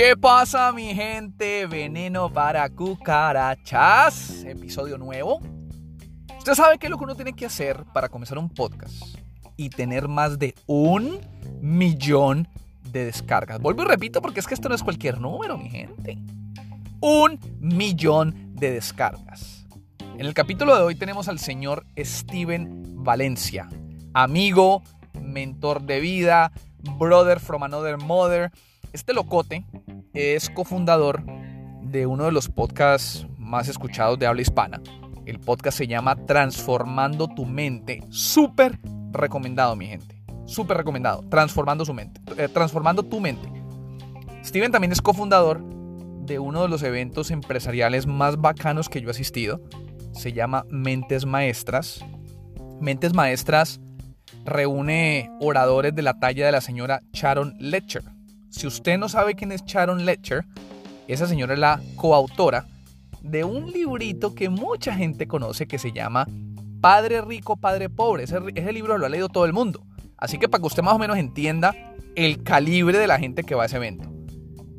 ¿Qué pasa mi gente? Veneno para cucarachas. Episodio nuevo. Usted sabe qué es lo que uno tiene que hacer para comenzar un podcast y tener más de un millón de descargas. Vuelvo y repito porque es que esto no es cualquier número, mi gente. Un millón de descargas. En el capítulo de hoy tenemos al señor Steven Valencia, amigo, mentor de vida, brother from another mother. Este locote es cofundador de uno de los podcasts más escuchados de habla hispana. El podcast se llama Transformando tu mente. Súper recomendado, mi gente. Súper recomendado. Transformando su mente. Eh, transformando tu mente. Steven también es cofundador de uno de los eventos empresariales más bacanos que yo he asistido. Se llama Mentes Maestras. Mentes Maestras reúne oradores de la talla de la señora Sharon Letcher. Si usted no sabe quién es Sharon Letcher, esa señora es la coautora de un librito que mucha gente conoce que se llama Padre Rico, Padre Pobre. Ese, libro lo ha leído todo el mundo. Así que para que usted más o menos entienda el calibre de la gente que va a ese evento.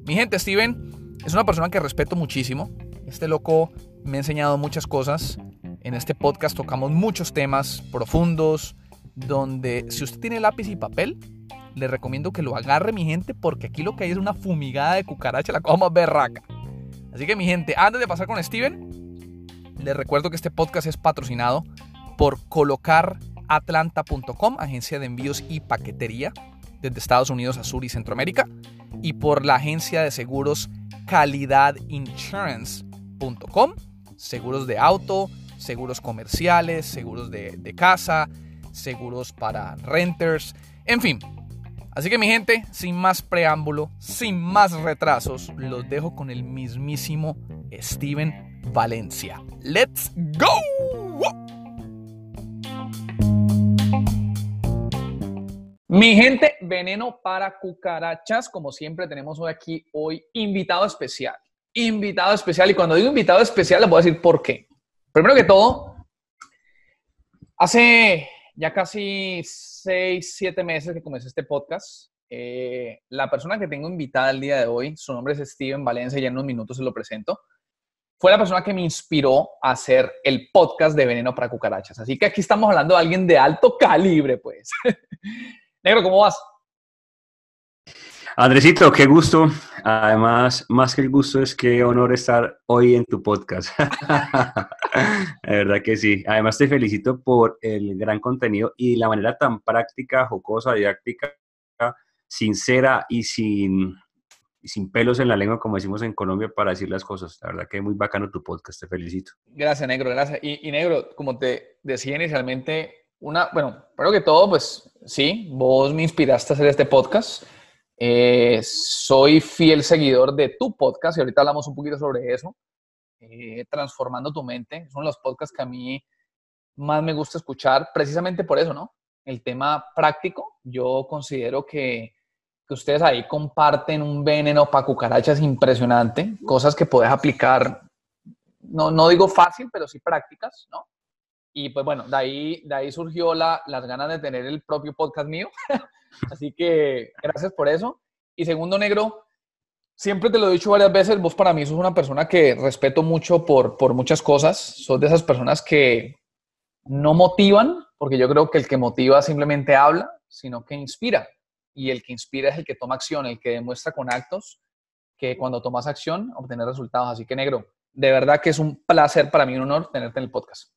Mi gente, Steven es una persona que respeto muchísimo. Este loco me ha enseñado muchas cosas. En este podcast tocamos muchos temas profundos, donde si usted tiene lápiz y papel, le recomiendo que lo agarre mi gente, porque aquí lo que hay es una fumigada de cucaracha, la cosa berraca. Así que mi gente, antes de pasar con Steven, les recuerdo que este podcast es patrocinado por colocaratlanta.com, agencia de envíos y paquetería desde Estados Unidos a Sur y Centroamérica, y por la agencia de seguros calidadinsurance.com, seguros de auto, seguros comerciales, seguros de, de casa, seguros para renters, en fin. Así que mi gente, sin más preámbulo, sin más retrasos, los dejo con el mismísimo Steven Valencia. ¡Let's go! Mi gente, veneno para cucarachas. Como siempre, tenemos hoy aquí hoy invitado especial. Invitado especial. Y cuando digo invitado especial, les voy a decir por qué. Primero que todo, hace ya casi seis, siete meses que comencé este podcast. Eh, la persona que tengo invitada el día de hoy, su nombre es Steven Valencia, ya en unos minutos se lo presento, fue la persona que me inspiró a hacer el podcast de Veneno para Cucarachas. Así que aquí estamos hablando de alguien de alto calibre, pues. Negro, ¿cómo vas? Andresito, qué gusto. Además, más que el gusto es que honor estar hoy en tu podcast. La verdad que sí. Además, te felicito por el gran contenido y la manera tan práctica, jocosa, didáctica, sincera y sin, sin pelos en la lengua, como decimos en Colombia, para decir las cosas. La verdad que es muy bacano tu podcast. Te felicito. Gracias, Negro. Gracias. Y, y Negro, como te decía inicialmente, una, bueno, primero que todo, pues sí, vos me inspiraste a hacer este podcast eh, soy fiel seguidor de tu podcast y ahorita hablamos un poquito sobre eso. Eh, transformando tu mente. Son los podcasts que a mí más me gusta escuchar precisamente por eso, ¿no? El tema práctico. Yo considero que, que ustedes ahí comparten un veneno para cucarachas impresionante, cosas que puedes aplicar, no, no digo fácil, pero sí prácticas, ¿no? Y pues bueno, de ahí, de ahí surgió la, las ganas de tener el propio podcast mío. Así que gracias por eso. Y segundo, negro, siempre te lo he dicho varias veces, vos para mí sos una persona que respeto mucho por, por muchas cosas. Sos de esas personas que no motivan, porque yo creo que el que motiva simplemente habla, sino que inspira. Y el que inspira es el que toma acción, el que demuestra con actos que cuando tomas acción obtener resultados. Así que, negro, de verdad que es un placer para mí, un honor tenerte en el podcast.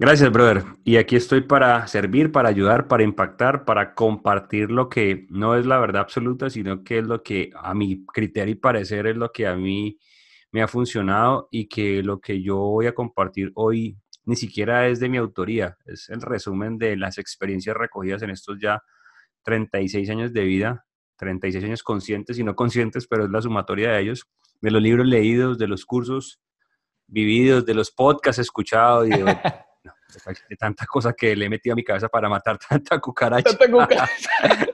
Gracias, brother. Y aquí estoy para servir, para ayudar, para impactar, para compartir lo que no es la verdad absoluta, sino que es lo que a mi criterio y parecer es lo que a mí me ha funcionado y que lo que yo voy a compartir hoy ni siquiera es de mi autoría, es el resumen de las experiencias recogidas en estos ya 36 años de vida, 36 años conscientes y no conscientes, pero es la sumatoria de ellos, de los libros leídos, de los cursos vividos, de los podcasts escuchados y de de tantas cosas que le he metido a mi cabeza para matar tanta cucaracha. Tanta cucaracha.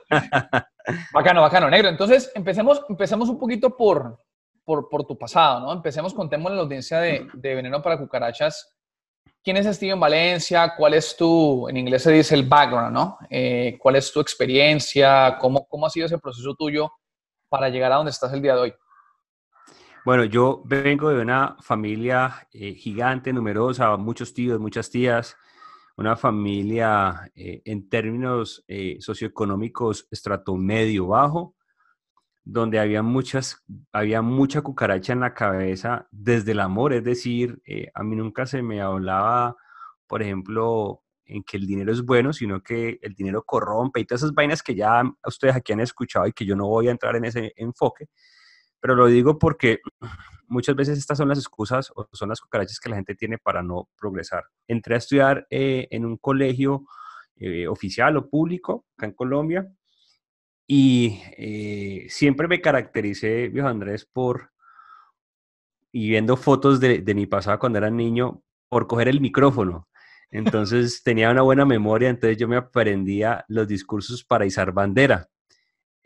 bacano, bacano, negro. Entonces, empecemos, empecemos un poquito por, por, por tu pasado, ¿no? Empecemos, contémosle a la audiencia de, de, Veneno para Cucarachas. ¿quién es Steven Valencia? ¿Cuál es tu, en inglés se dice el background, ¿no? Eh, ¿Cuál es tu experiencia? ¿Cómo, ¿Cómo ha sido ese proceso tuyo para llegar a donde estás el día de hoy? Bueno, yo vengo de una familia eh, gigante, numerosa, muchos tíos, muchas tías, una familia eh, en términos eh, socioeconómicos estrato medio bajo, donde había muchas, había mucha cucaracha en la cabeza desde el amor, es decir, a mí nunca se me hablaba, por ejemplo, en que el dinero es bueno, sino que el dinero corrompe y todas esas vainas que ya ustedes aquí han escuchado y que yo no voy a entrar en ese enfoque, pero lo digo porque muchas veces estas son las excusas o son las cucarachas que la gente tiene para no progresar. Entré a estudiar eh, en un colegio eh, oficial o público acá en Colombia y eh, siempre me caractericé, viejo Andrés, por, y viendo fotos de, de mi pasado cuando era niño, por coger el micrófono. Entonces tenía una buena memoria, entonces yo me aprendía los discursos para izar bandera.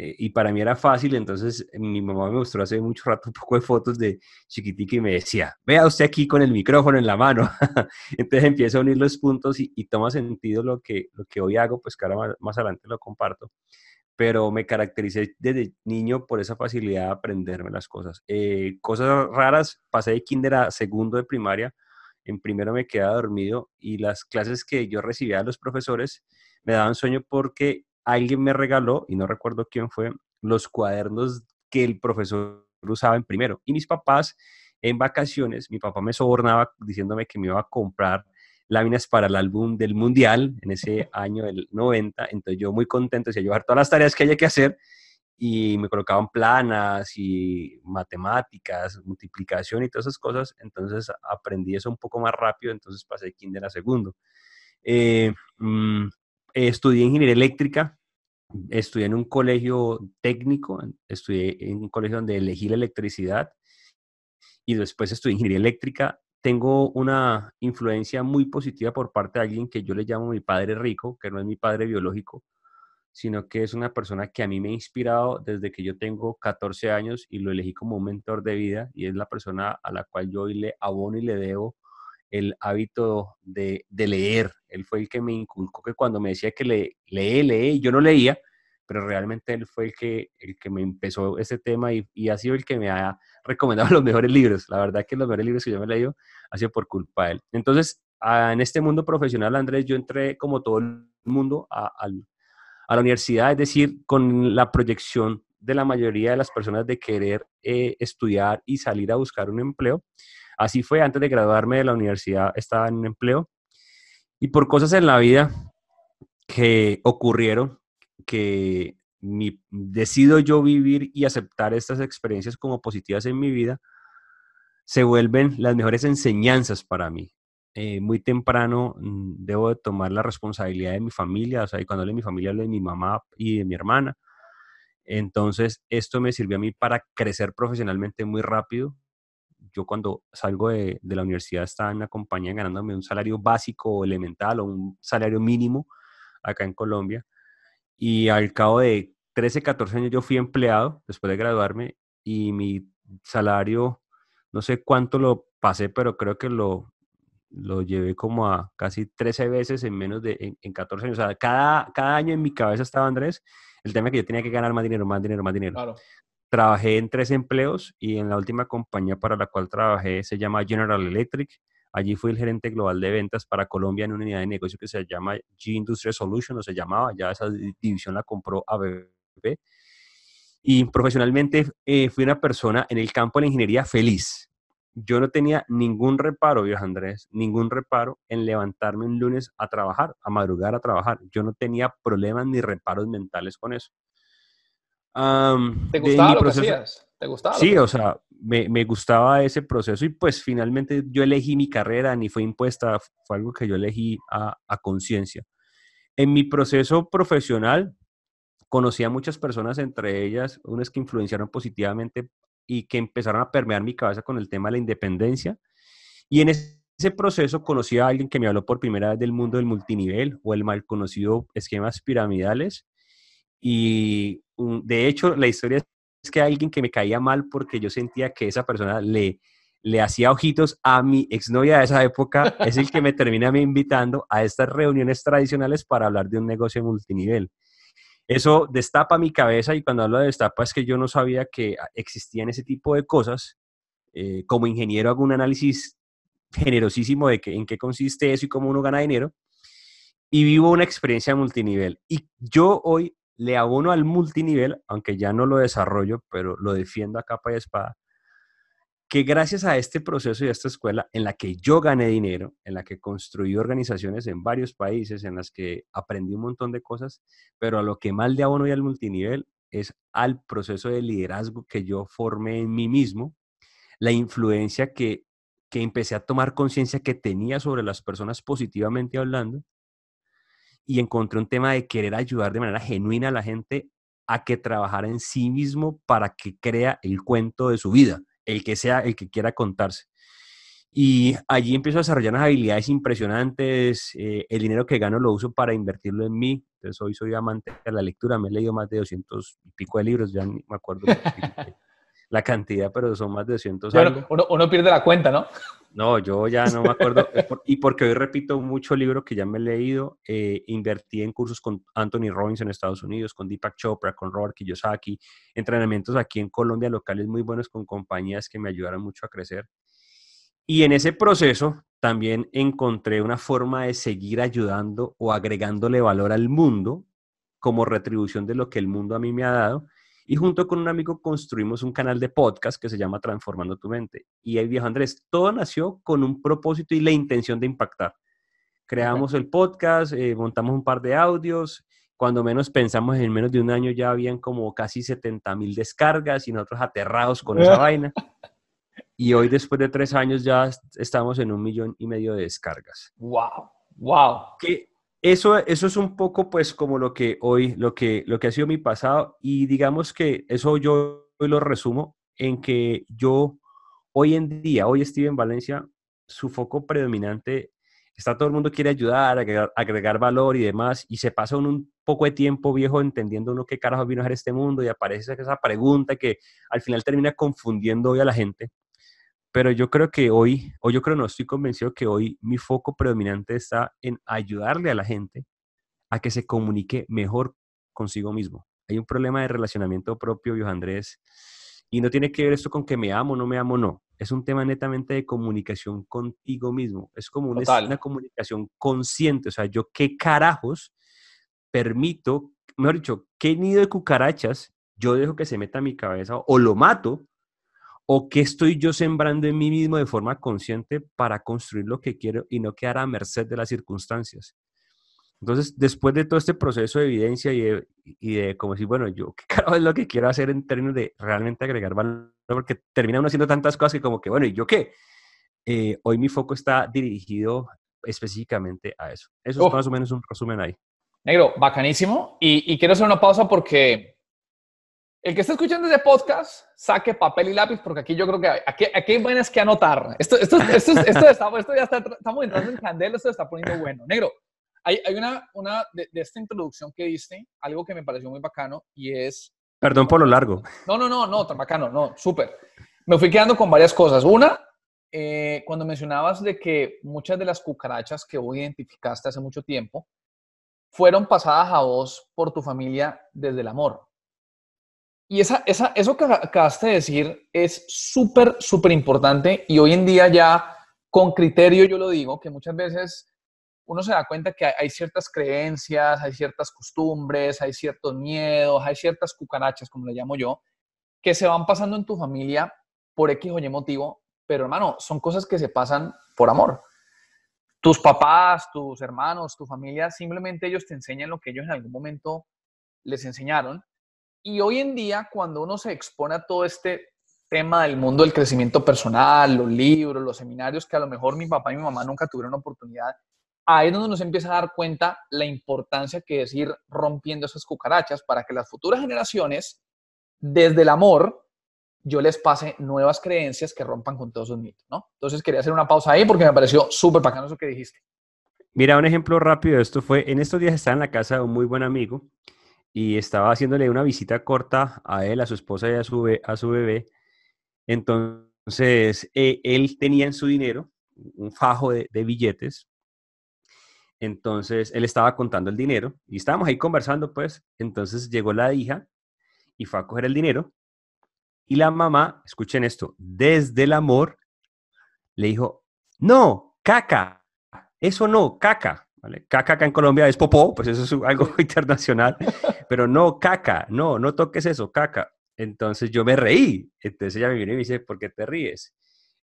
Eh, y para mí era fácil, entonces mi mamá me mostró hace mucho rato un poco de fotos de chiquitica y me decía, vea usted aquí con el micrófono en la mano. entonces empiezo a unir los puntos y, toma sentido lo que, lo que hoy hago, pues que ahora más, adelante lo comparto. Pero me caractericé desde niño por esa facilidad de aprenderme las cosas. Eh, cosas raras, pasé de kinder a segundo de primaria, en primero me quedaba dormido y las clases que yo recibía de los profesores me daban sueño porque alguien me regaló, y no recuerdo quién fue, los cuadernos que el profesor usaba en primero. Y mis papás, en vacaciones, mi papá me sobornaba diciéndome que me iba a comprar láminas para el álbum del Mundial en ese año del 90. Entonces yo muy contento, decía llevar todas las tareas que haya que hacer y me colocaban planas y matemáticas, multiplicación y todas esas cosas. Entonces aprendí eso un poco más rápido, entonces pasé de kinder a segundo. Eh, mm, estudié ingeniería eléctrica estudié en un colegio técnico, estudié en un colegio donde elegí la electricidad y después estudié ingeniería eléctrica. Tengo una influencia muy positiva por parte de alguien que yo le llamo mi padre rico, que no es mi padre biológico, sino que es una persona que a mí me ha inspirado desde que yo tengo 14 años y lo elegí como un mentor de vida y es la persona a la cual yo hoy le abono y le debo el hábito de, leer. Él fue el que me inculcó que cuando me decía que le, lee, lee, yo no leía, pero realmente él fue el que, el que me empezó ese tema y, ha sido el que me ha recomendado los mejores libros. La verdad que los mejores libros que yo me he leído ha sido por culpa de él. Entonces, en este mundo profesional, Andrés, yo entré como todo el mundo a, la universidad, es decir, con la proyección de la mayoría de las personas de querer eh, estudiar y salir a buscar un empleo. Así fue, antes de graduarme de la universidad estaba en un empleo y por cosas en la vida que ocurrieron, que decido yo vivir y aceptar estas experiencias como positivas en mi vida, se vuelven las mejores enseñanzas para mí. Eh, muy temprano mm, debo de tomar la responsabilidad de mi familia, o sea, y cuando hablo de mi familia hablo de mi mamá y de mi hermana. Entonces, esto me sirvió a mí para crecer profesionalmente muy rápido, yo cuando salgo de, la universidad estaba en una compañía ganándome un salario básico o elemental o un salario mínimo acá en Colombia. Y al cabo de 13, 14 años yo fui empleado después de graduarme y mi salario, no sé cuánto lo pasé, pero creo que lo, lo llevé como a casi 13 veces en menos de en, 14 años. O sea, cada, cada año en mi cabeza estaba Andrés el tema que yo tenía que ganar más dinero, más dinero, más dinero. Claro. Trabajé en tres empleos y en la última compañía para la cual trabajé se llama General Electric. Allí fui el gerente global de ventas para Colombia en una unidad de negocio que se llama G Industrial Solutions, o se llamaba, ya esa división la compró ABB. Y profesionalmente eh, fui una persona en el campo de la ingeniería feliz. Yo no tenía ningún reparo, viejo Andrés, ningún reparo en levantarme un lunes a trabajar, a madrugar a trabajar. Yo no tenía problemas ni reparos mentales con eso. ¿Te gustaba lo que ¿Te gustaba? Sí, o sea, me, me, gustaba ese proceso y pues finalmente yo elegí mi carrera, ni fue impuesta, fue algo que yo elegí a, a conciencia. En mi proceso profesional conocí a muchas personas, entre ellas unas que influenciaron positivamente y que empezaron a permear mi cabeza con el tema de la independencia. Y en ese proceso conocí a alguien que me habló por primera vez del mundo del multinivel o el mal conocido esquemas piramidales y de hecho, la historia es que alguien que me caía mal porque yo sentía que esa persona le, le hacía ojitos a mi exnovia de esa época, es el que me termina me invitando a estas reuniones tradicionales para hablar de un negocio multinivel. Eso destapa mi cabeza y cuando hablo de destapa es que yo no sabía que existían ese tipo de cosas. Eh, como ingeniero hago un análisis generosísimo de que, en qué consiste eso y cómo uno gana dinero. Y vivo una experiencia multinivel. Y yo hoy le abono al multinivel, aunque ya no lo desarrollo, pero lo defiendo a capa y espada, que gracias a este proceso y a esta escuela en la que yo gané dinero, en la que construí organizaciones en varios países, en las que aprendí un montón de cosas, pero a lo que más le abono y al multinivel es al proceso de liderazgo que yo formé en mí mismo, la influencia que, que empecé a tomar conciencia que tenía sobre las personas positivamente hablando, y encontré un tema de querer ayudar de manera genuina a la gente a que trabajara en sí mismo para que crea el cuento de su vida el que sea, el que quiera contarse. Y allí empiezo a desarrollar unas habilidades impresionantes. Eh, el dinero que gano lo uso para invertirlo en mí. Entonces hoy soy amante de la lectura. Me he leído más de 200 y pico de libros. Ya ni me acuerdo la cantidad, pero son más de 200 bueno, Uno, pierde la cuenta, ¿no? No, yo ya no me acuerdo. y porque hoy repito mucho libro que ya me he leído, eh, invertí en cursos con Anthony Robbins en Estados Unidos, con Deepak Chopra, con Robert Kiyosaki, entrenamientos aquí en Colombia locales muy buenos con compañías que me ayudaron mucho a crecer. Y en ese proceso también encontré una forma de seguir ayudando o agregándole valor al mundo como retribución de lo que el mundo a mí me ha dado y junto con un amigo construimos un canal de podcast que se llama Transformando tu mente. Y ahí viejo Andrés, todo nació con un propósito y la intención de impactar. Creamos el podcast, eh, montamos un par de audios. Cuando menos pensamos, en menos de un año ya habían como casi 70 mil descargas y nosotros aterrados con esa vaina. Y hoy, después de tres años, ya estamos en un millón y medio de descargas. ¡Wow! ¡Wow! Que eso, eso es un poco pues como lo que hoy, lo que, lo que ha sido mi pasado y digamos que eso yo lo resumo en que yo hoy en día, hoy estoy en Valencia, su foco predominante está todo el mundo quiere ayudar, agregar, agregar valor y demás, y se pasa un poco de tiempo viejo entendiendo uno qué carajo vino a hacer este mundo y aparece esa pregunta que al final termina confundiendo hoy a la gente. Pero yo creo que hoy, o yo creo no, estoy convencido que hoy mi foco predominante está en ayudarle a la gente a que se comunique mejor consigo mismo. Hay un problema de relacionamiento propio, viejo Andrés, y no tiene que ver esto con que me amo, no me amo, no. Es un tema netamente de comunicación contigo mismo. Es como una, una comunicación consciente. O sea, yo qué carajos permito, mejor dicho, qué nido de cucarachas yo dejo que se meta a mi cabeza o lo mato ¿O qué estoy yo sembrando en mí mismo de forma consciente para construir lo que quiero y no quedar a merced de las circunstancias? Entonces, después de todo este proceso de evidencia y de, y de como decir, bueno, yo qué carajo es lo que quiero hacer en términos de realmente agregar valor, porque termina uno haciendo tantas cosas que como que, bueno, ¿y yo qué? Eh, hoy mi foco está dirigido específicamente a eso. Eso es más o menos un resumen ahí. Negro, bacanísimo. Y, y quiero hacer una pausa porque el que está escuchando este podcast, saque papel y lápiz, porque aquí yo creo que aquí, aquí hay vainas que anotar. Esto, esto, esto, esto, esto ya está, estamos entrando en candela, esto está poniendo bueno. Negro, hay, hay una, una de, esta introducción que diste, algo que me pareció muy bacano, y es... Perdón por lo largo. No, no, no, no, tan bacano, no, súper. Me fui quedando con varias cosas. Una, eh, cuando mencionabas de que muchas de las cucarachas que vos identificaste hace mucho tiempo fueron pasadas a vos por tu familia desde el amor. Y esa, esa, eso que acabaste de decir es súper, súper importante y hoy en día ya con criterio yo lo digo, que muchas veces uno se da cuenta que hay ciertas creencias, hay ciertas costumbres, hay ciertos miedos, hay ciertas cucarachas, como le llamo yo, que se van pasando en tu familia por X o Y motivo, pero hermano, son cosas que se pasan por amor. Tus papás, tus hermanos, tu familia, simplemente ellos te enseñan lo que ellos en algún momento les enseñaron y hoy en día, cuando uno se expone a todo este tema del mundo del crecimiento personal, los libros, los seminarios, que a lo mejor mi papá y mi mamá nunca tuvieron oportunidad, ahí es donde nos empieza a dar cuenta la importancia que es ir rompiendo esas cucarachas para que las futuras generaciones, desde el amor, yo les pase nuevas creencias que rompan con todos esos mitos, ¿no? Entonces quería hacer una pausa ahí porque me pareció súper bacano eso que dijiste. Mira, un ejemplo rápido de esto fue, en estos días estaba en la casa de un muy buen amigo y estaba haciéndole una visita corta a él, a su esposa y a su, a su bebé. Entonces eh, él tenía en su dinero un fajo de, de, billetes. Entonces, él estaba contando el dinero y estábamos ahí conversando, pues. Entonces llegó la hija y fue a coger el dinero. Y la mamá, escuchen esto, desde el amor, le dijo, no, caca, eso no, caca. ¿Vale? Caca acá en Colombia es popó, pues eso es algo internacional, pero no, caca, no, no toques eso, caca. Entonces yo me reí. Entonces ella me viene y me dice, ¿por qué te ríes?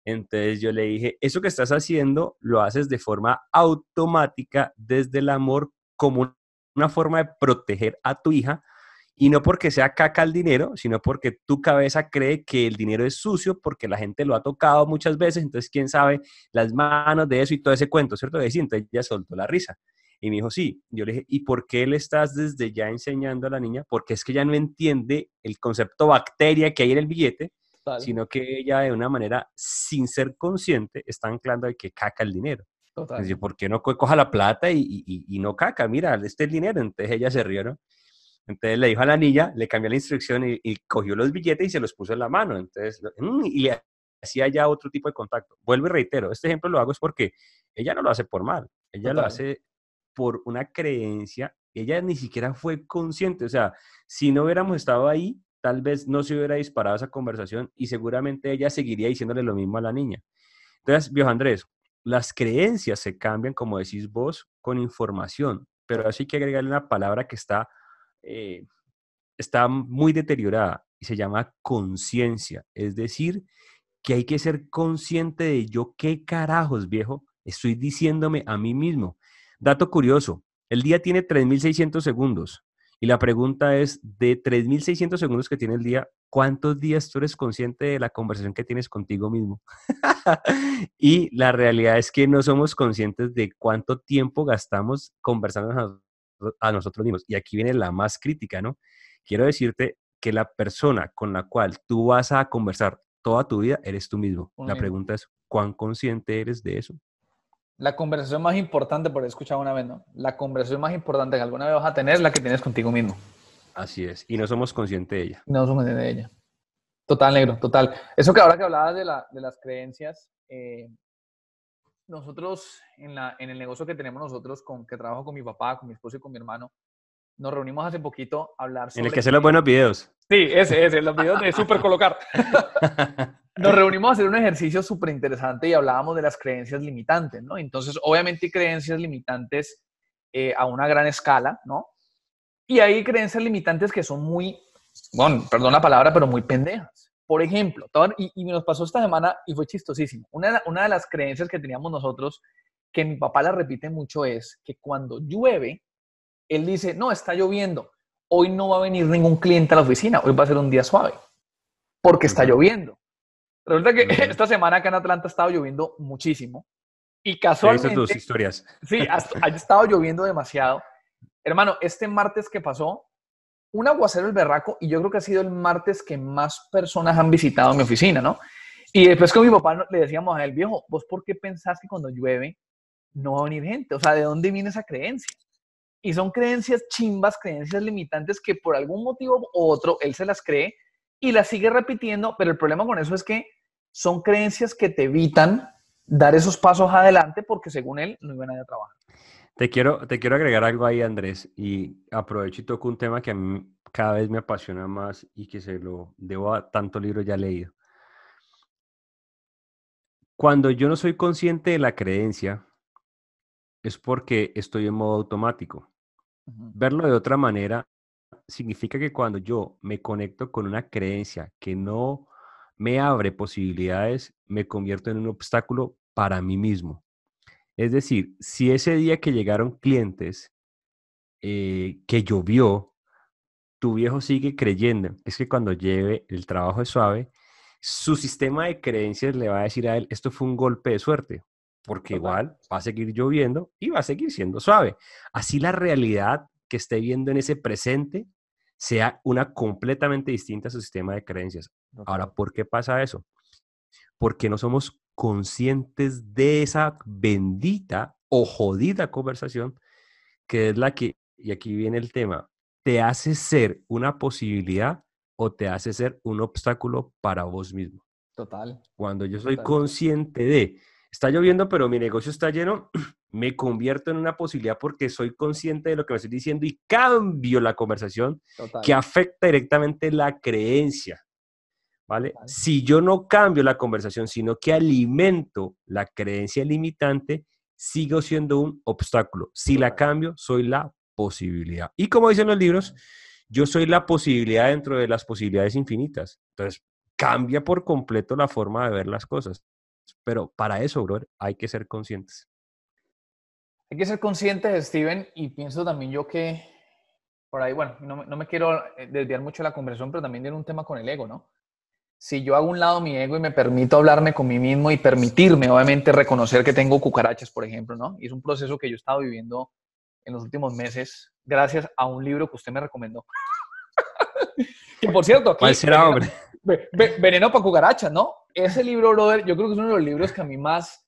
Entonces yo le dije, eso que estás haciendo lo haces de forma automática desde el amor como una forma de proteger a tu hija y no porque sea caca el dinero, sino porque tu cabeza cree que el dinero es sucio porque la gente lo ha tocado muchas veces, entonces quién sabe las manos de eso y todo ese cuento, ¿cierto? Y entonces ella soltó la risa. Y me dijo, sí. Yo le dije, ¿y por qué le estás desde ya enseñando a la niña? Porque es que ella no entiende el concepto bacteria que hay en el billete, sino que ella de una manera, sin ser consciente, está anclando de que caca el dinero. Total. Entonces, ¿por qué no coja la plata y, y, y, no caca? Mira, este es el dinero. Entonces ella se rió, ¿no? Entonces le dijo a la niña, le cambió la instrucción y, y cogió los billetes y se los puso en la mano. Entonces, mm, y le hacía ya otro tipo de contacto. Vuelvo y reitero, este ejemplo lo hago es porque ella no lo hace por mal, ella Total. lo hace por una creencia, ella ni siquiera fue consciente, o sea, si no hubiéramos estado ahí, tal vez no se hubiera disparado esa conversación y seguramente ella seguiría diciéndole lo mismo a la niña. Entonces, viejo Andrés, las creencias se cambian, como decís vos, con información, pero así hay que agregarle una palabra que está, eh, está muy deteriorada y se llama conciencia, es decir, que hay que ser consciente de yo qué carajos, viejo, estoy diciéndome a mí mismo. Dato curioso, el día tiene 3.600 segundos y la pregunta es, de 3.600 segundos que tiene el día, ¿cuántos días tú eres consciente de la conversación que tienes contigo mismo? y la realidad es que no somos conscientes de cuánto tiempo gastamos conversando a nosotros mismos. Y aquí viene la más crítica, ¿no? Quiero decirte que la persona con la cual tú vas a conversar toda tu vida eres tú mismo. La pregunta es, ¿cuán consciente eres de eso? La conversación más importante, por he escuchado una vez, ¿no? La conversación más importante que alguna vez vas a tener es la que tienes contigo mismo. Así es. Y no somos conscientes de ella. No somos conscientes de ella. Total, negro, total. Eso que ahora que hablabas de, la, de las creencias, eh, nosotros en, la, en el negocio que tenemos nosotros, con, que trabajo con mi papá, con mi esposo y con mi hermano, nos reunimos hace poquito a hablar sobre... En el que hace los buenos videos. Sí, ese, ese, los videos de super colocar. nos reunimos a hacer un ejercicio súper interesante y hablábamos de las creencias limitantes, ¿no? Entonces, obviamente hay creencias limitantes eh, a una gran escala, ¿no? Y hay creencias limitantes que son muy, bueno, perdón la palabra, pero muy pendejas. Por ejemplo, y, y nos pasó esta semana y fue chistosísimo. Una, una de las creencias que teníamos nosotros, que mi papá la repite mucho, es que cuando llueve, él dice, no, está lloviendo, hoy no va a venir ningún cliente a la oficina, hoy va a ser un día suave, porque está lloviendo. Resulta que esta semana acá en Atlanta ha estado lloviendo muchísimo. Y casualmente... tus historias. Sí, ha, ha estado lloviendo demasiado. Hermano, este martes que pasó, un aguacero el berraco, y yo creo que ha sido el martes que más personas han visitado mi oficina, ¿no? Y después con mi papá le decíamos a él, viejo, ¿vos por qué pensás que cuando llueve no va a venir gente? O sea, ¿de dónde viene esa creencia? Y son creencias chimbas, creencias limitantes que por algún motivo u otro él se las cree y las sigue repitiendo, pero el problema con eso es que son creencias que te evitan dar esos pasos adelante porque según él no iban a ir a trabajar. Te quiero, te quiero agregar algo ahí, Andrés, y aprovecho y toco un tema que a mí cada vez me apasiona más y que se lo debo a tanto libro ya leído. Cuando yo no soy consciente de la creencia, es porque estoy en modo automático. Verlo de otra manera significa que cuando yo me conecto con una creencia que no me abre posibilidades, me convierto en un obstáculo para mí mismo. Es decir, si ese día que llegaron clientes, eh, que llovió, tu viejo sigue creyendo, es que cuando lleve el trabajo es suave, su sistema de creencias le va a decir a él, esto fue un golpe de suerte, porque igual va a seguir lloviendo y va a seguir siendo suave. Así la realidad que esté viendo en ese presente sea una completamente distinta a su sistema de creencias. Ahora, ¿por qué pasa eso? Porque no somos conscientes de esa bendita o jodida conversación que es la que, y aquí viene el tema, te hace ser una posibilidad o te hace ser un obstáculo para vos mismo. Total. Cuando yo soy consciente de, está lloviendo, pero mi negocio está lleno, me convierto en una posibilidad porque soy consciente de lo que me estoy diciendo y cambio la conversación que afecta directamente la creencia. ¿Vale? Si yo no cambio la conversación, sino que alimento la creencia limitante, sigo siendo un obstáculo. Si la cambio, soy la posibilidad. Y como dicen los libros, yo soy la posibilidad dentro de las posibilidades infinitas. Entonces, cambia por completo la forma de ver las cosas. Pero para eso, brother, hay que ser conscientes. Hay que ser conscientes, Steven, y pienso también yo que por ahí, bueno, no, no me quiero eh, desviar mucho de la conversación, pero también tiene un tema con el ego, ¿no? Si yo hago un lado mi ego y me permito hablarme con mí mismo y permitirme, obviamente, reconocer que tengo cucarachas, por ejemplo, ¿no? Y es un proceso que yo he estado viviendo en los últimos meses, gracias a un libro que usted me recomendó. que por cierto, aquí, ¿cuál será, hombre? Veneno para cucarachas, ¿no? Ese libro, brother, yo creo que es uno de los libros que a mí más,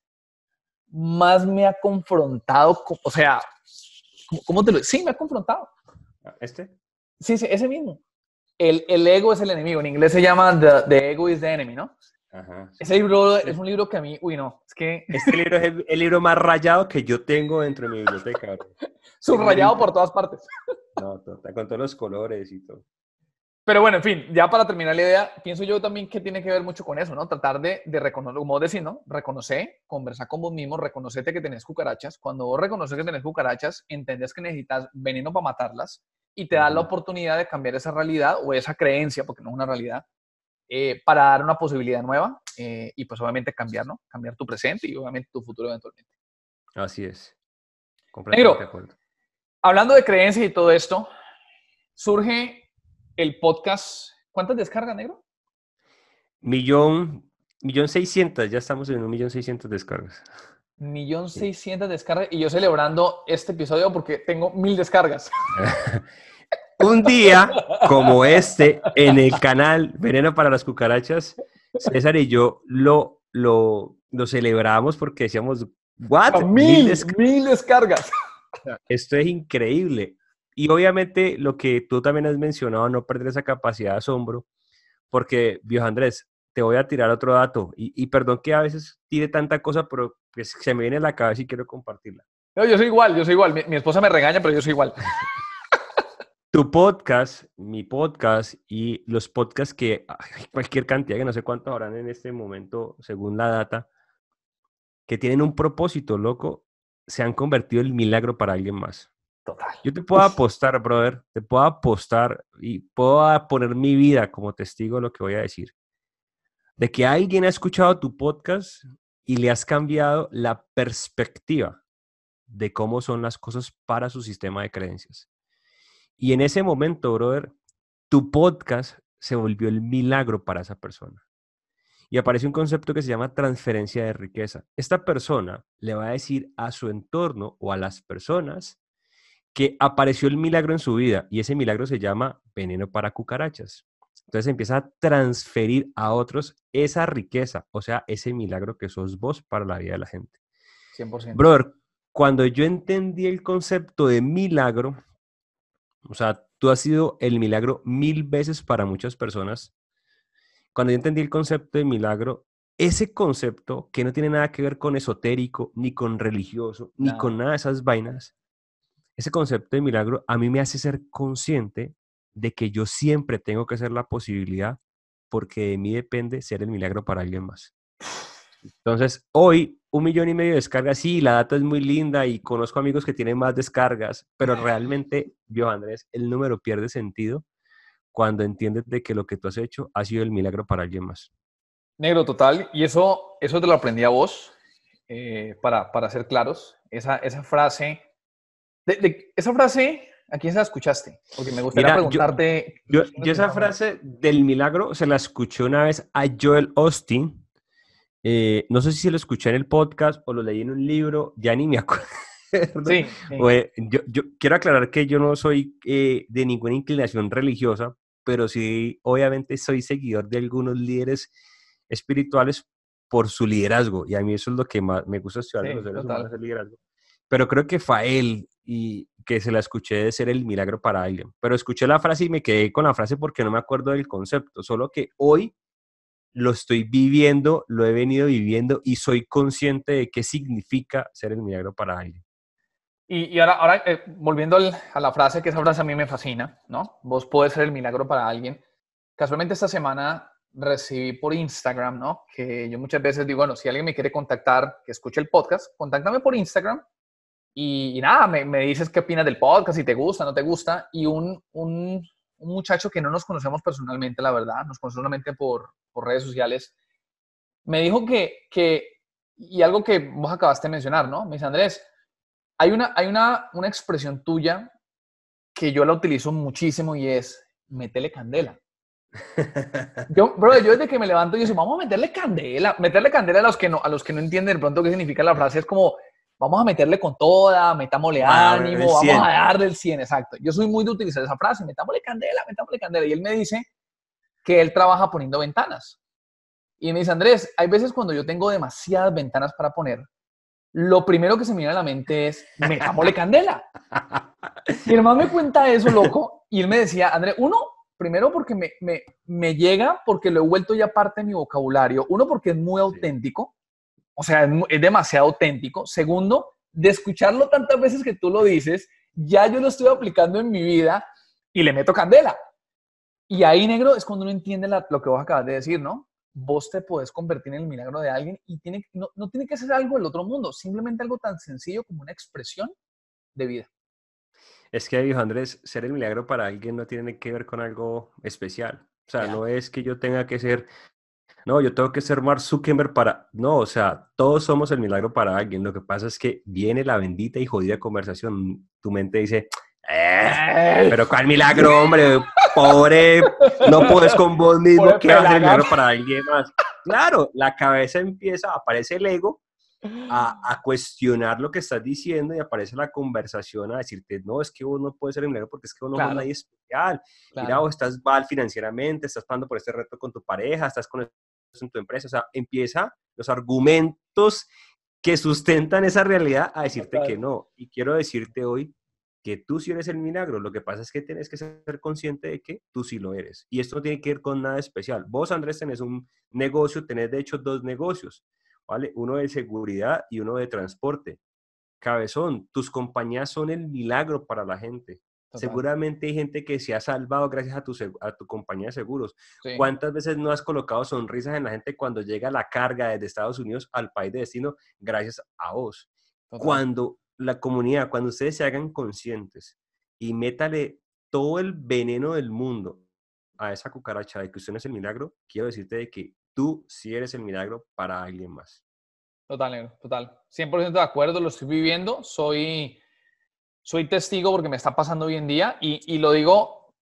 más me ha confrontado, o sea, ¿cómo te lo Sí, me ha confrontado. ¿Este? Sí, sí, ese mismo. El, el ego es el enemigo. En inglés se llama The, Ego is the Enemy, ¿no? Ajá, Ese libro es un libro que a mí, uy, no, es que... Este libro es el, libro más rayado que yo tengo dentro de mi biblioteca. Subrayado por todas partes. No, con todos los colores y todo. Pero bueno, en fin, ya para terminar la idea, pienso yo también que tiene que ver mucho con eso, ¿no? Tratar de, de reconocer, como decir, ¿no? Reconocer, conversar con vos mismo, reconocerte que tenés cucarachas. Cuando vos reconoces que tenés cucarachas, entendés que necesitas veneno para matarlas y te da la oportunidad de cambiar esa realidad o esa creencia, porque no es una realidad, eh, para dar una posibilidad nueva eh, y pues obviamente cambiar, ¿no? Cambiar tu presente y obviamente tu futuro eventualmente. Así es. Completamente de acuerdo. Hablando de creencias y todo esto, surge el podcast. ¿Cuántas descargas, negro? Millón, millón seiscientas, ya estamos en un millón seiscientas descargas. Millón seiscientas descargas y yo celebrando este episodio porque tengo mil descargas. un día como este, en el canal Veneno para las Cucarachas, César y yo lo, lo, lo celebramos porque decíamos, ¿what? Mil, mil descargas. Esto es increíble. Y obviamente lo que tú también has mencionado, no perder esa capacidad de asombro, porque, Dios Andrés, te voy a tirar otro dato, y, perdón que a veces tire tanta cosa, pero pues, se me viene a la cabeza y quiero compartirla. No, yo soy igual, yo soy igual. Mi, esposa me regaña, pero yo soy igual. tu podcast, mi podcast y los podcasts que cualquier cantidad, que no sé cuántos habrán en este momento, según la data, que tienen un propósito, loco, se han convertido en milagro para alguien más. Yo te puedo apostar, brother, te puedo apostar y puedo poner mi vida como testigo de lo que voy a decir. De que alguien ha escuchado tu podcast y le has cambiado la perspectiva de cómo son las cosas para su sistema de creencias. Y en ese momento, brother, tu podcast se volvió el milagro para esa persona. Y aparece un concepto que se llama transferencia de riqueza. Esta persona le va a decir a su entorno o a las personas que apareció el milagro en su vida y ese milagro se llama veneno para cucarachas. Entonces empieza a transferir a otros esa riqueza, o sea, ese milagro que sos vos para la vida de la gente. 100%. Brother, cuando yo entendí el concepto de milagro, o sea, tú has sido el milagro mil veces para muchas personas. Cuando yo entendí el concepto de milagro, ese concepto que no tiene nada que ver con esotérico, ni con religioso, ni con nada de esas vainas, ese concepto de milagro a mí me hace ser consciente de que yo siempre tengo que ser la posibilidad porque de mí depende ser el milagro para alguien más. Entonces, hoy un millón y medio de descargas, sí, la data es muy linda y conozco amigos que tienen más descargas, pero realmente, yo Andrés, el número pierde sentido cuando entiendes de que lo que tú has hecho ha sido el milagro para alguien más. Negro, total. Y eso, eso te lo aprendí a vos, eh, para, para ser claros. Esa, esa frase esa frase, ¿a quién se la escuchaste? Porque me gustaría preguntarte. Yo, esa frase del milagro se la escuché una vez a Joel Austin. Eh, no sé si se lo escuché en el podcast o lo leí en un libro, ya ni me acuerdo. Sí, yo, quiero aclarar que yo no soy eh, de ninguna inclinación religiosa, pero sí, obviamente, soy seguidor de algunos líderes espirituales por su liderazgo. Y a mí eso es lo que más me gusta estudiar los seres humanos, el liderazgo. Pero creo que fue él y que se la escuché de ser el milagro para alguien. Pero escuché la frase y me quedé con la frase porque no me acuerdo del concepto, solo que hoy lo estoy viviendo, lo he venido viviendo y soy consciente de qué significa ser el milagro para alguien. Y, ahora, eh, volviendo a la frase, que esa frase a mí me fascina, ¿no? Vos podés ser el milagro para alguien. Casualmente esta semana recibí por Instagram, ¿no? Que yo muchas veces digo, bueno, si alguien me quiere contactar, que escuche el podcast, contáctame por Instagram y, nada, me, me, dices qué opinas del podcast, si te gusta, no te gusta. Y un, un, un muchacho que no nos conocemos personalmente, la verdad, nos conocemos solamente por, por redes sociales, me dijo que, que, y algo que vos acabaste de mencionar, ¿no? Me dice, Andrés, hay una, hay una, una expresión tuya que yo la utilizo muchísimo y es, metele candela. Yo, bro, yo desde que me levanto y digo, vamos a meterle candela. Meterle candela a los que no, a los que no entienden de pronto qué significa la frase es como, vamos a meterle con toda, metámosle ánimo, vamos a darle el 100, exacto. Yo soy muy de utilizar esa frase, metámosle candela, metámosle candela. Y él me dice que él trabaja poniendo ventanas. Y me dice, Andrés, hay veces cuando yo tengo demasiadas ventanas para poner, lo primero que se me viene a la mente es, metámosle candela. Y el me cuenta eso, loco, y él me decía, Andrés, uno, primero porque me, me, me, llega, porque lo he vuelto ya parte de mi vocabulario. Uno, porque es muy auténtico, o sea, es, demasiado auténtico. Segundo, de escucharlo tantas veces que tú lo dices, ya yo lo estoy aplicando en mi vida y le meto candela. Y ahí, negro, es cuando uno entiende lo que vos acabas de decir, ¿no? vos te podés convertir en el milagro de alguien y tiene, no, no tiene que ser algo del otro mundo, simplemente algo tan sencillo como una expresión de vida. Es que, dijo Andrés, ser el milagro para alguien no tiene que ver con algo especial. O sea, no es que yo tenga que ser, no, yo tengo que ser Mark Zuckerberg para, no, o sea, todos somos el milagro para alguien. Lo que pasa es que viene la bendita y jodida conversación. Tu mente dice, eh, pero cuál milagro, hombre, pobre, no puedes con vos mismo, que hacer milagro para alguien más. Claro, la cabeza empieza, aparece el ego a, a, cuestionar lo que estás diciendo y aparece la conversación a decirte, no, es que vos no puedes ser el milagro porque es que vos no claro. nadie especial. Mira, vos estás mal financieramente, estás pasando por este reto con tu pareja, estás con en tu empresa, o sea, empieza los argumentos que sustentan esa realidad a decirte que no. Y quiero decirte hoy que tú sí eres el milagro. Lo que pasa es que tienes que ser consciente de que tú sí lo eres. Y esto no tiene que ver con nada especial. Vos, Andrés, tenés un negocio, tenés de hecho dos negocios, ¿vale? Uno de seguridad y uno de transporte. Cabezón, tus compañías son el milagro para la gente. Seguramente hay gente que se ha salvado gracias a tu, a tu compañía de seguros. ¿Cuántas veces no has colocado sonrisas en la gente cuando llega la carga desde Estados Unidos al país de destino gracias a vos? Cuando la comunidad, cuando ustedes se hagan conscientes y métale todo el veneno del mundo a esa cucaracha de que usted no es el milagro, quiero decirte de que tú sí eres el milagro para alguien más. Total, total. 100% de acuerdo, lo estoy viviendo. Soy, soy testigo porque me está pasando hoy en día y, y lo digo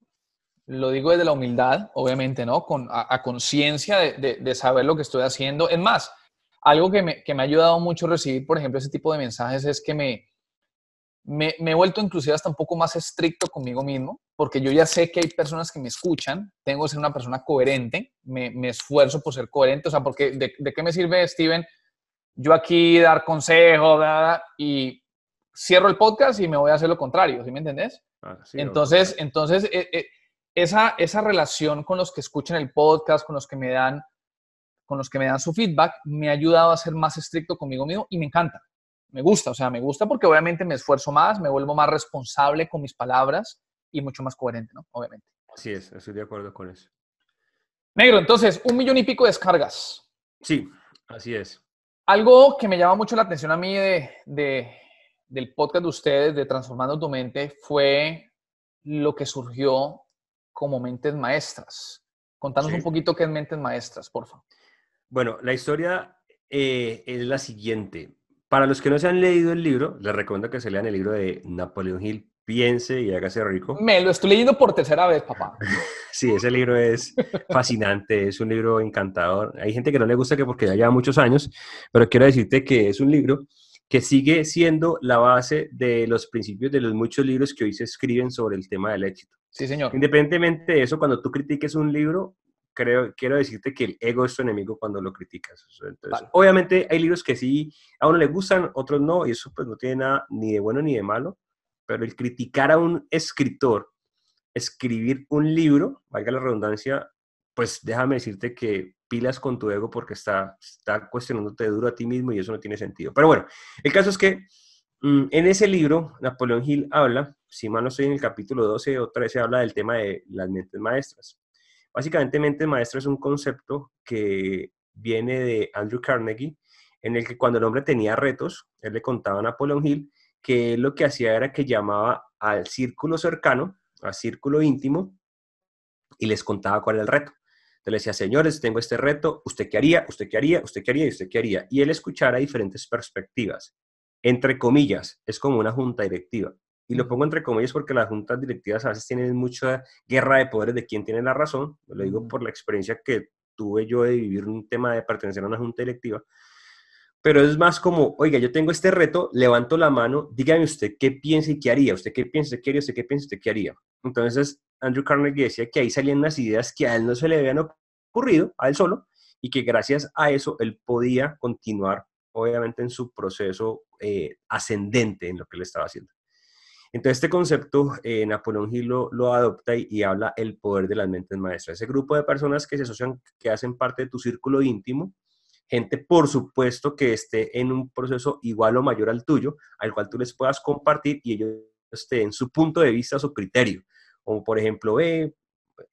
lo digo desde la humildad, obviamente, ¿no? Con, a, conciencia de, de, saber lo que estoy haciendo. Es más, algo que me, que me, ha ayudado mucho recibir, por ejemplo, ese tipo de mensajes es que me, me, me, he vuelto inclusive hasta un poco más estricto conmigo mismo, porque yo ya sé que hay personas que me escuchan, tengo que ser una persona coherente, me, me esfuerzo por ser coherente, o sea, porque de, de, qué me sirve, Steven, yo aquí dar consejos y cierro el podcast y me voy a hacer lo contrario, ¿sí me entendés? Ah, sí, entonces, no, entonces eh, eh, esa, esa relación con los que escuchan el podcast, con los que me dan con los que me dan su feedback, me ha ayudado a ser más estricto conmigo mismo y me encanta. Me gusta, o sea, me gusta porque obviamente me esfuerzo más, me vuelvo más responsable con mis palabras y mucho más coherente, ¿no? Obviamente. Así es, estoy de acuerdo con eso. Negro, entonces, un millón y pico de descargas. Sí, así es. Algo que me llama mucho la atención a mí de, de, del podcast de ustedes, de Transformando tu Mente, fue lo que surgió como mentes maestras. Contanos sí. un poquito qué es Mentes Maestras, por favor. Bueno, la historia eh, es la siguiente. Para los que no se han leído el libro, les recomiendo que se lean el libro de Napoleón Hill, Piense y hágase rico. Me lo estoy leyendo por tercera vez, papá. sí, ese libro es fascinante, es un libro encantador. Hay gente que no le gusta que porque ya lleva muchos años, pero quiero decirte que es un libro que sigue siendo la base de los principios de los muchos libros que hoy se escriben sobre el tema del éxito. Sí, señor. Independientemente de eso, cuando tú critiques un libro, creo, quiero decirte que el ego es tu enemigo cuando lo criticas. Entonces, vale. Obviamente hay libros que sí a uno le gustan, otros no, y eso pues no tiene nada ni de bueno ni de malo, pero el criticar a un escritor, escribir un libro, valga la redundancia, pues déjame decirte que pilas con tu ego porque está, está cuestionándote duro a ti mismo y eso no tiene sentido. Pero bueno, el caso es que mm, en ese libro, Napoleón Hill habla, si mal no estoy en el capítulo 12 o 13, habla del tema de las mentes maestras. Básicamente, mente maestra es un concepto que viene de Andrew Carnegie, en el que cuando el hombre tenía retos, él le contaba a Napoleón Hill que lo que hacía era que llamaba al círculo cercano, al círculo íntimo, y les contaba cuál era el reto. Entonces le decía, señores, tengo este reto, ¿usted qué haría? ¿Usted qué haría? ¿Usted qué haría? ¿Y usted qué haría? Y él escuchara diferentes perspectivas. Entre comillas, es como una junta directiva. Y lo pongo entre comillas porque las juntas directivas a veces tienen mucha guerra de poderes de quién tiene la razón. Lo digo por la experiencia que tuve yo de vivir un tema de pertenecer a una junta directiva pero es más como, oiga, yo tengo este reto, levanto la mano, dígame usted qué piensa y qué haría, usted qué piensa, qué haría, usted qué piensa, usted qué haría. Entonces, Andrew Carnegie decía que ahí salían unas ideas que a él no se le habían ocurrido, a él solo, y que gracias a eso él podía continuar, obviamente, en su proceso eh, ascendente en lo que él estaba haciendo. Entonces, este concepto, eh, Napoleón Hill lo, adopta y, y, habla el poder de las mentes maestras. Ese grupo de personas que se asocian, que hacen parte de tu círculo íntimo, gente, por supuesto, que esté en un proceso igual o mayor al tuyo, al cual tú les puedas compartir y ellos en su punto de vista, su criterio. Como por ejemplo, ve,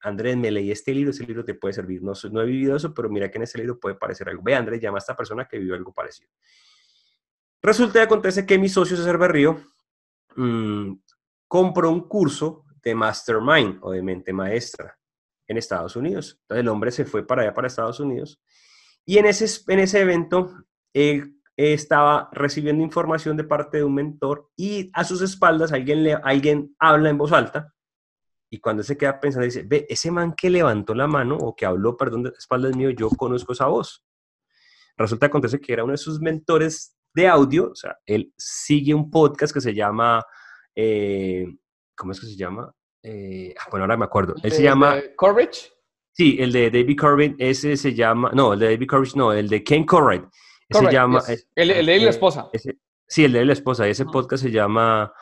Andrés, me leí este libro, ese libro te puede servir. No, no he vivido eso, pero mira que en ese libro puede parecer algo. Ve, Andrés, llama a esta persona que vivió algo parecido. Resulta y acontece que mi socio César Berrío mmm, compró un curso de Mastermind o de mente maestra en Estados Unidos. Entonces el hombre se fue para allá, para Estados Unidos, y en ese, en ese evento, él estaba recibiendo información de parte de un mentor y a sus espaldas alguien, le, alguien habla en voz alta y cuando se queda pensando dice, ve, ese man que levantó la mano o que habló, perdón, de espaldas mío, yo conozco esa voz. Resulta que acontece que era uno de sus mentores de audio, o sea, él sigue un podcast que se llama, eh, ¿cómo es que se llama? Eh, ah, bueno, ahora me acuerdo. Él se llama... Courage. Sí, el de David Corbin, ese se llama, no, el de David Corbin, no, el de Ken Correct. se llama, el, de la esposa. sí, el de la esposa. Ese podcast se llama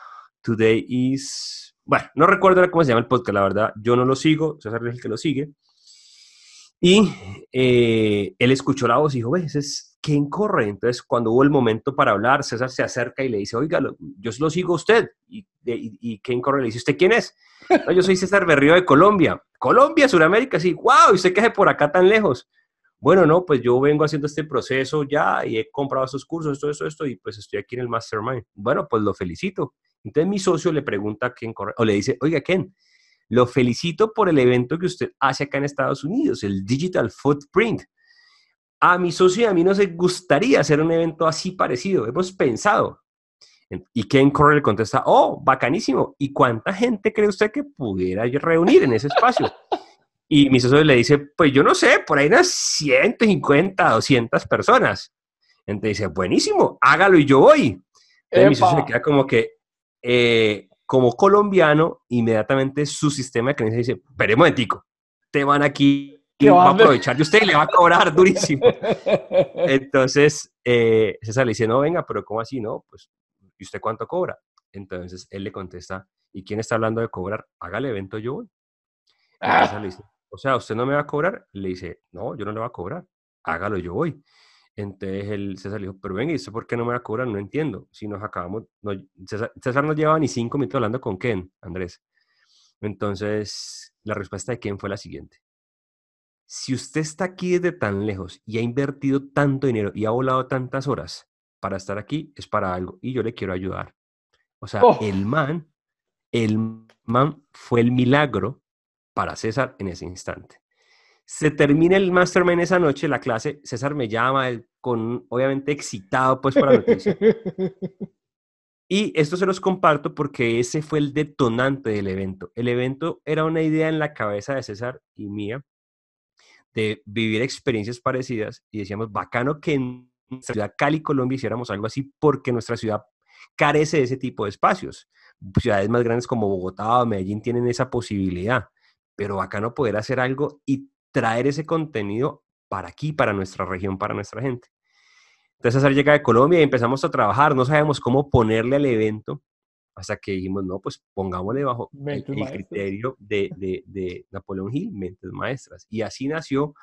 Today is, bueno, no recuerdo cómo se llama el podcast, la verdad. Yo no lo sigo, César es el que lo sigue. Y eh, él escuchó la voz y dijo, ve, ese es Ken Corre. Entonces, cuando hubo el momento para hablar, César se acerca y le dice, oiga, yo lo sigo usted. Y, y, Ken Corre le dice, ¿usted quién es? Yo soy César Berrío de Colombia. Colombia, Sudamérica, sí, wow, ¿y usted qué hace por acá tan lejos? Bueno, no, pues yo vengo haciendo este proceso ya y he comprado esos cursos, esto, esto, esto, y pues estoy aquí en el Mastermind. Bueno, pues lo felicito. Entonces mi socio le pregunta a Ken Corre, o le dice, oiga, Ken, lo felicito por el evento que usted hace acá en Estados Unidos, el Digital Footprint. A mi socio y a mí nos gustaría hacer un evento así parecido. Hemos pensado. Y Ken Corre le contesta, oh, bacanísimo. ¿Y cuánta gente cree usted que pudiera reunir en ese espacio? Y mi socio le dice, pues yo no sé, por ahí unas 150, 200 personas. Entonces dice, buenísimo, hágalo y yo voy. Entonces mi socio le queda como que, eh, como colombiano, inmediatamente su sistema de creencias dice, pero un momentico, te van aquí y va a aprovechar de usted y le va a cobrar durísimo. Entonces, eh, César le dice, no, venga, pero ¿cómo así? No, pues, ¿y usted cuánto cobra? Entonces, él le contesta, ¿y quién está hablando de cobrar? Haga el evento yo voy. Ah. le dice, o sea, ¿usted no me va a cobrar? Le dice, no, yo no le voy a cobrar, hágalo yo voy. Entonces el César le dijo, pero venga, ¿y usted por qué no me va a cobrar? No entiendo. Si nos acabamos, César, César, no llevaba ni cinco minutos hablando con Ken, Andrés. Entonces, la respuesta de Ken fue la siguiente. Si usted está aquí desde tan lejos y ha invertido tanto dinero y ha volado tantas horas para estar aquí, es para algo y yo le quiero ayudar. O sea, oh. el man, el man fue el milagro para César en ese instante. Se termina el mastermind esa noche, la clase, César me llama, con, obviamente excitado pues por la noticia. Y esto se los comparto porque ese fue el detonante del evento. El evento era una idea en la cabeza de César y mía de vivir experiencias parecidas y decíamos, bacano que en nuestra ciudad Cali, Colombia, hiciéramos algo así porque nuestra ciudad carece de ese tipo de espacios. Ciudades más grandes como Bogotá o Medellín tienen esa posibilidad, pero bacano poder hacer algo y traer ese contenido para aquí, para nuestra región, para nuestra gente. Entonces César llega de Colombia y empezamos a trabajar, no sabemos cómo ponerle al evento, hasta que dijimos, no, pues pongámosle bajo el, criterio de, de, de, Napoleón Hill, Mentes Maestras. Y así nació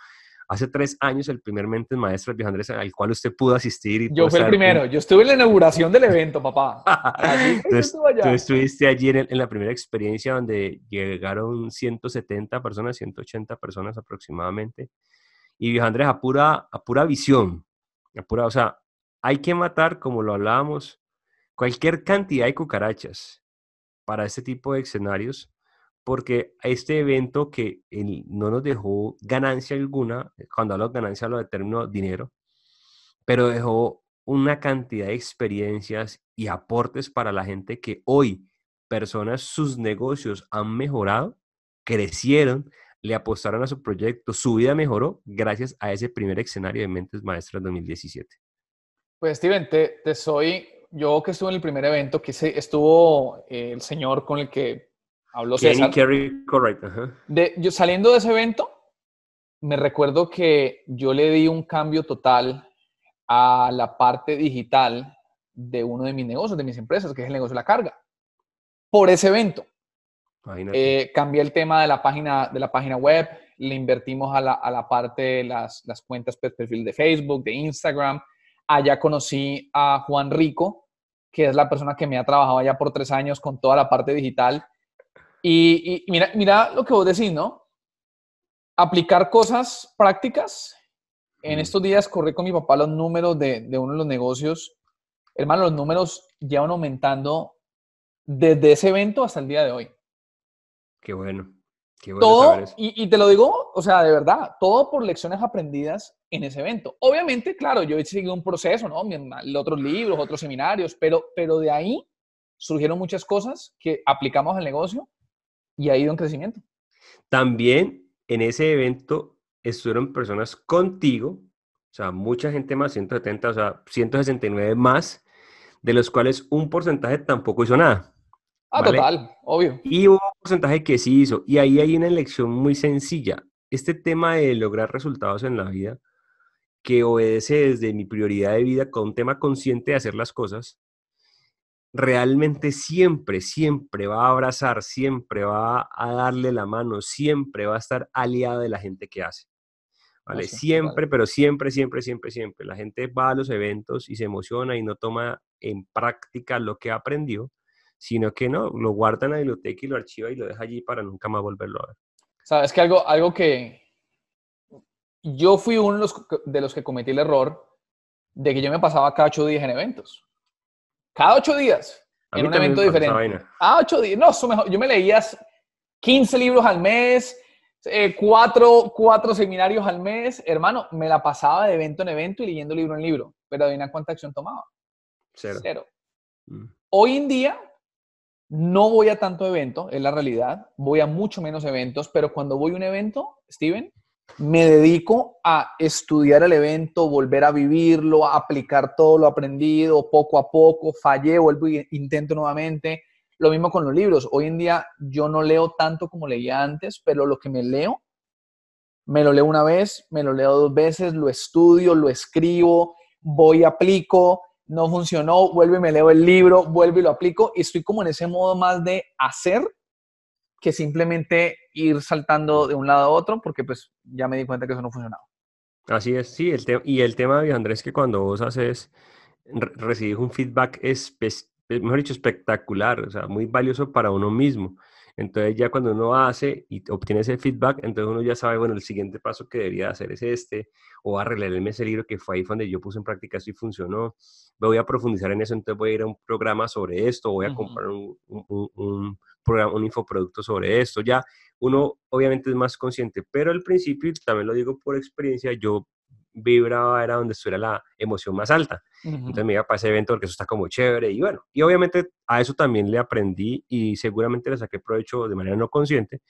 hace tres años el primer Mentes Maestras, viejo Andrés, al cual usted pudo asistir. Y yo fui el primero, yo estuve en la inauguración del evento, papá. Entonces, tú estuviste allí en, la primera experiencia donde llegaron 170 personas, 180 personas aproximadamente. Y viejo Andrés, a pura, a pura visión, a pura, o sea, hay que matar, como lo hablábamos, cualquier cantidad de cucarachas para este tipo de escenarios porque este evento que no nos dejó ganancia alguna, eh, cuando hablo de ganancia lo determino dinero, pero dejó una cantidad de experiencias y aportes para la gente que hoy personas, sus negocios han mejorado, crecieron, le apostaron a su proyecto, su vida mejoró gracias a ese primer escenario de Mentes Maestras 2017. Pues Steven, te, te soy, yo que estuve en el primer evento, que estuvo eh, el señor con el que Habló César. De, yo saliendo de ese evento, me recuerdo que yo le di un cambio total a la parte digital de uno de mis negocios, de mis empresas, que es el negocio de la carga, por ese evento. Eh, cambié el tema de la página, de la página web, le invertimos a la, a la parte de las, las cuentas pues, perfil de Facebook, de Instagram. Allá conocí a Juan Rico, que es la persona que me ha trabajado allá por tres años con toda la parte digital y, mira, mira lo que vos decís, ¿no? Aplicar cosas prácticas. En estos días corrí con mi papá los números de, de uno de los negocios. Hermano, los números llevan aumentando desde ese evento hasta el día de hoy. Qué bueno. Bueno todo, y, y, te lo digo, o sea, de verdad, todo por lecciones aprendidas en ese evento. Obviamente, claro, yo he seguido un proceso, ¿no? Otros libros, otros seminarios, pero, pero de ahí surgieron muchas cosas que aplicamos al negocio y ha ido en crecimiento. También en ese evento estuvieron personas contigo, o sea, mucha gente más, 170, o sea, 169 más, de los cuales un porcentaje tampoco hizo nada. Ah, total, obvio. Y hubo un porcentaje que sí hizo. Y ahí hay una elección muy sencilla. Este tema de lograr resultados en la vida, que obedece desde mi prioridad de vida con un tema consciente de hacer las cosas, realmente siempre, siempre va a abrazar, siempre va a darle la mano, siempre va a estar aliado de la gente que hace. ¿Vale? siempre, pero siempre, siempre, siempre, siempre. La gente va a los eventos y se emociona y no toma en práctica lo que aprendió, sino que no, lo guarda en la biblioteca y lo archiva y lo deja allí para nunca más volverlo a ver. Sabes que algo, algo que yo fui uno de los, de los que cometí el error de que yo me pasaba cada ocho días en eventos. Cada ocho días. en un evento diferente. Cada ocho días. No, eso mejor. Yo me leía 15 libros al mes, eh, cuatro, cuatro seminarios al mes. Hermano, me la pasaba de evento en evento y leyendo libro en libro. Pero adivina cuánta acción tomaba. Cero. Cero. Mm. Hoy en día no voy a tanto evento, es la realidad. Voy a mucho menos eventos, pero cuando voy a un evento, Steven, me dedico a estudiar el evento, volver a vivirlo, a aplicar todo lo aprendido poco a poco, fallé, vuelvo e intento nuevamente. Lo mismo con los libros. Hoy en día yo no leo tanto como leía antes, pero lo que me leo, me lo leo una vez, me lo leo dos veces, lo estudio, lo escribo, voy, aplico, no funcionó, vuelvo y me leo el libro, vuelvo y lo aplico y estoy como en ese modo más de hacer que simplemente ir saltando de un lado a otro, porque pues ya me di cuenta que eso no funcionaba. Así es, sí, el y el tema, de Andrés, que cuando vos haces, recibís un feedback, es, mejor dicho, espectacular, o sea, muy valioso para uno mismo. Entonces ya cuando uno hace y obtiene ese feedback, entonces uno ya sabe, bueno, el siguiente paso que debería hacer es este, o arreglarme ese libro que fue ahí donde yo puse en práctica esto y funcionó, voy a profundizar en eso, entonces voy a ir a un programa sobre esto, voy a comprar un, un, programa, un infoproducto sobre esto, ya uno obviamente es más consciente, pero al principio, también lo digo por experiencia, yo vibraba era donde estuviera la emoción más alta. Entonces me iba para ese evento porque eso está como chévere y bueno, y obviamente a eso también le aprendí y seguramente le saqué provecho de manera no consciente,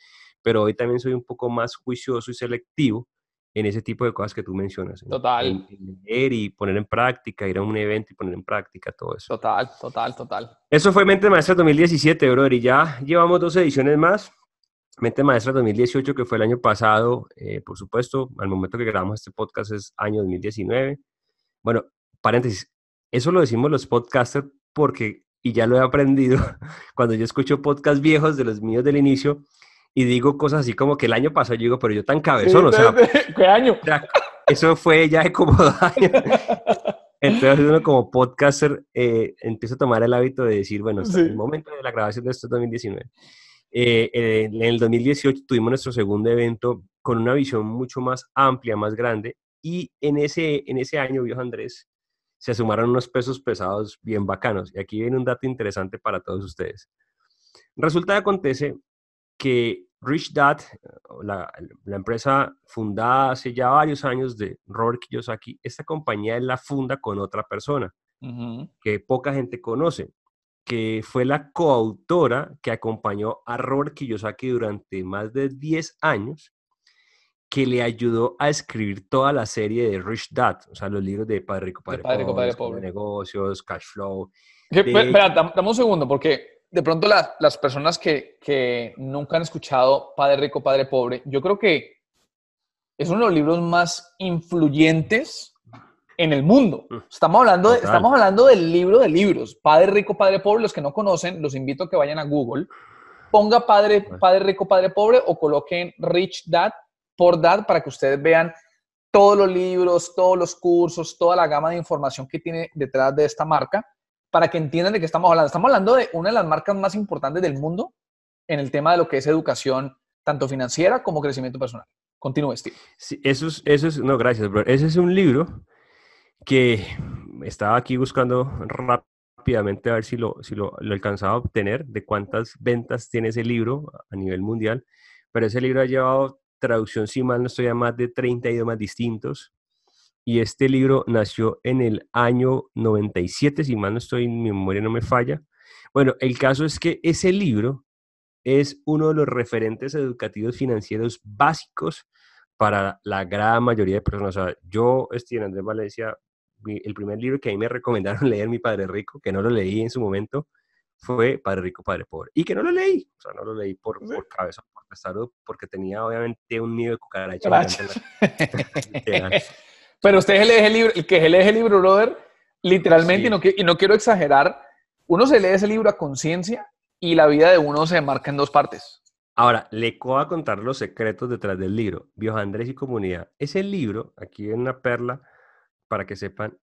pero hoy también soy un poco más juicioso y selectivo en ese tipo de cosas que tú mencionas. Total. leer y poner en práctica, ir a un evento y poner en práctica todo eso. Total, total, total. Eso fue Mente Maestra 2017, brother, y ya llevamos dos ediciones más. Mente Maestra 2018, que fue el año pasado, eh, por supuesto, al momento que grabamos este podcast es año 2019. Bueno, paréntesis, eso lo decimos los podcasters porque, y ya lo he aprendido, cuando yo escucho podcasts viejos de los míos del inicio, y digo cosas así como que el año pasado, yo digo, pero yo tan cabezón, o sea, ¿qué año? eso fue ya de como dos años. Entonces uno como podcaster eh, empieza a tomar el hábito de decir, bueno, en el momento de la grabación de esto es 2019. Eh, eh, en el 2018 tuvimos nuestro segundo evento con una visión mucho más amplia, más grande, y en ese, en ese año, viejo Andrés, se sumaron unos pesos pesados bien bacanos. Y aquí viene un dato interesante para todos ustedes. Resulta que acontece que Rich Dad, la, la, empresa fundada hace ya varios años de Robert Kiyosaki, esta compañía él la funda con otra persona que poca gente conoce, que fue la coautora que acompañó a Robert Kiyosaki durante más de 10 años, que le ayudó a escribir toda la serie de Rich Dad, o sea, los libros de Padre Rico, Padre, Padre, Pobre, Padre negocios, cash flow. Espera, dame un segundo, porque de pronto las personas que, que, nunca han escuchado Padre Rico, Padre Pobre, yo creo que es uno de los libros más influyentes en el mundo. Mm. Estamos hablando, de, estamos hablando del libro de libros, Padre Rico, Padre Pobre. Los que no conocen, los invito a que vayan a Google, ponga Padre, Padre Rico, Padre Pobre o coloquen Rich Dad por Dad para que ustedes vean todos los libros, todos los cursos, toda la gama de información que tiene detrás de esta marca para que entiendan de qué estamos hablando. Estamos hablando de una de las marcas más importantes del mundo en el tema de lo que es educación, tanto financiera como crecimiento personal. Continúe, Steve. Sí, eso es, eso es, no, gracias, bro. Ese es un libro que estaba aquí buscando rápidamente a ver si lo, si lo, lo alcanzaba a obtener, de cuántas ventas tiene ese libro a nivel mundial, pero ese libro ha llevado traducción, si mal no estoy, a más de 30 idiomas distintos y este libro nació en el año 97, si mal no estoy, mi memoria no me falla. Bueno, el caso es que ese libro es uno de los referentes educativos financieros básicos para la gran mayoría de personas. O sea, yo, Steven Andrés Valencia, el primer libro que a mí me recomendaron leer, Mi Padre Rico, que no lo leí en su momento, fue Padre Rico, Padre Pobre. Y que no lo leí, o sea, no lo leí por, por cabeza, por salud, porque tenía obviamente un nido de cucaracha. Pero usted lee el libro, el que lee ese libro, brother, literalmente, y, no, y no quiero exagerar, uno se lee ese libro a conciencia y la vida de uno se marca en dos partes. Ahora, le voy a contar los secretos detrás del libro, Viejo Andrés y Comunidad. Ese libro, aquí en una perla, para que sepan,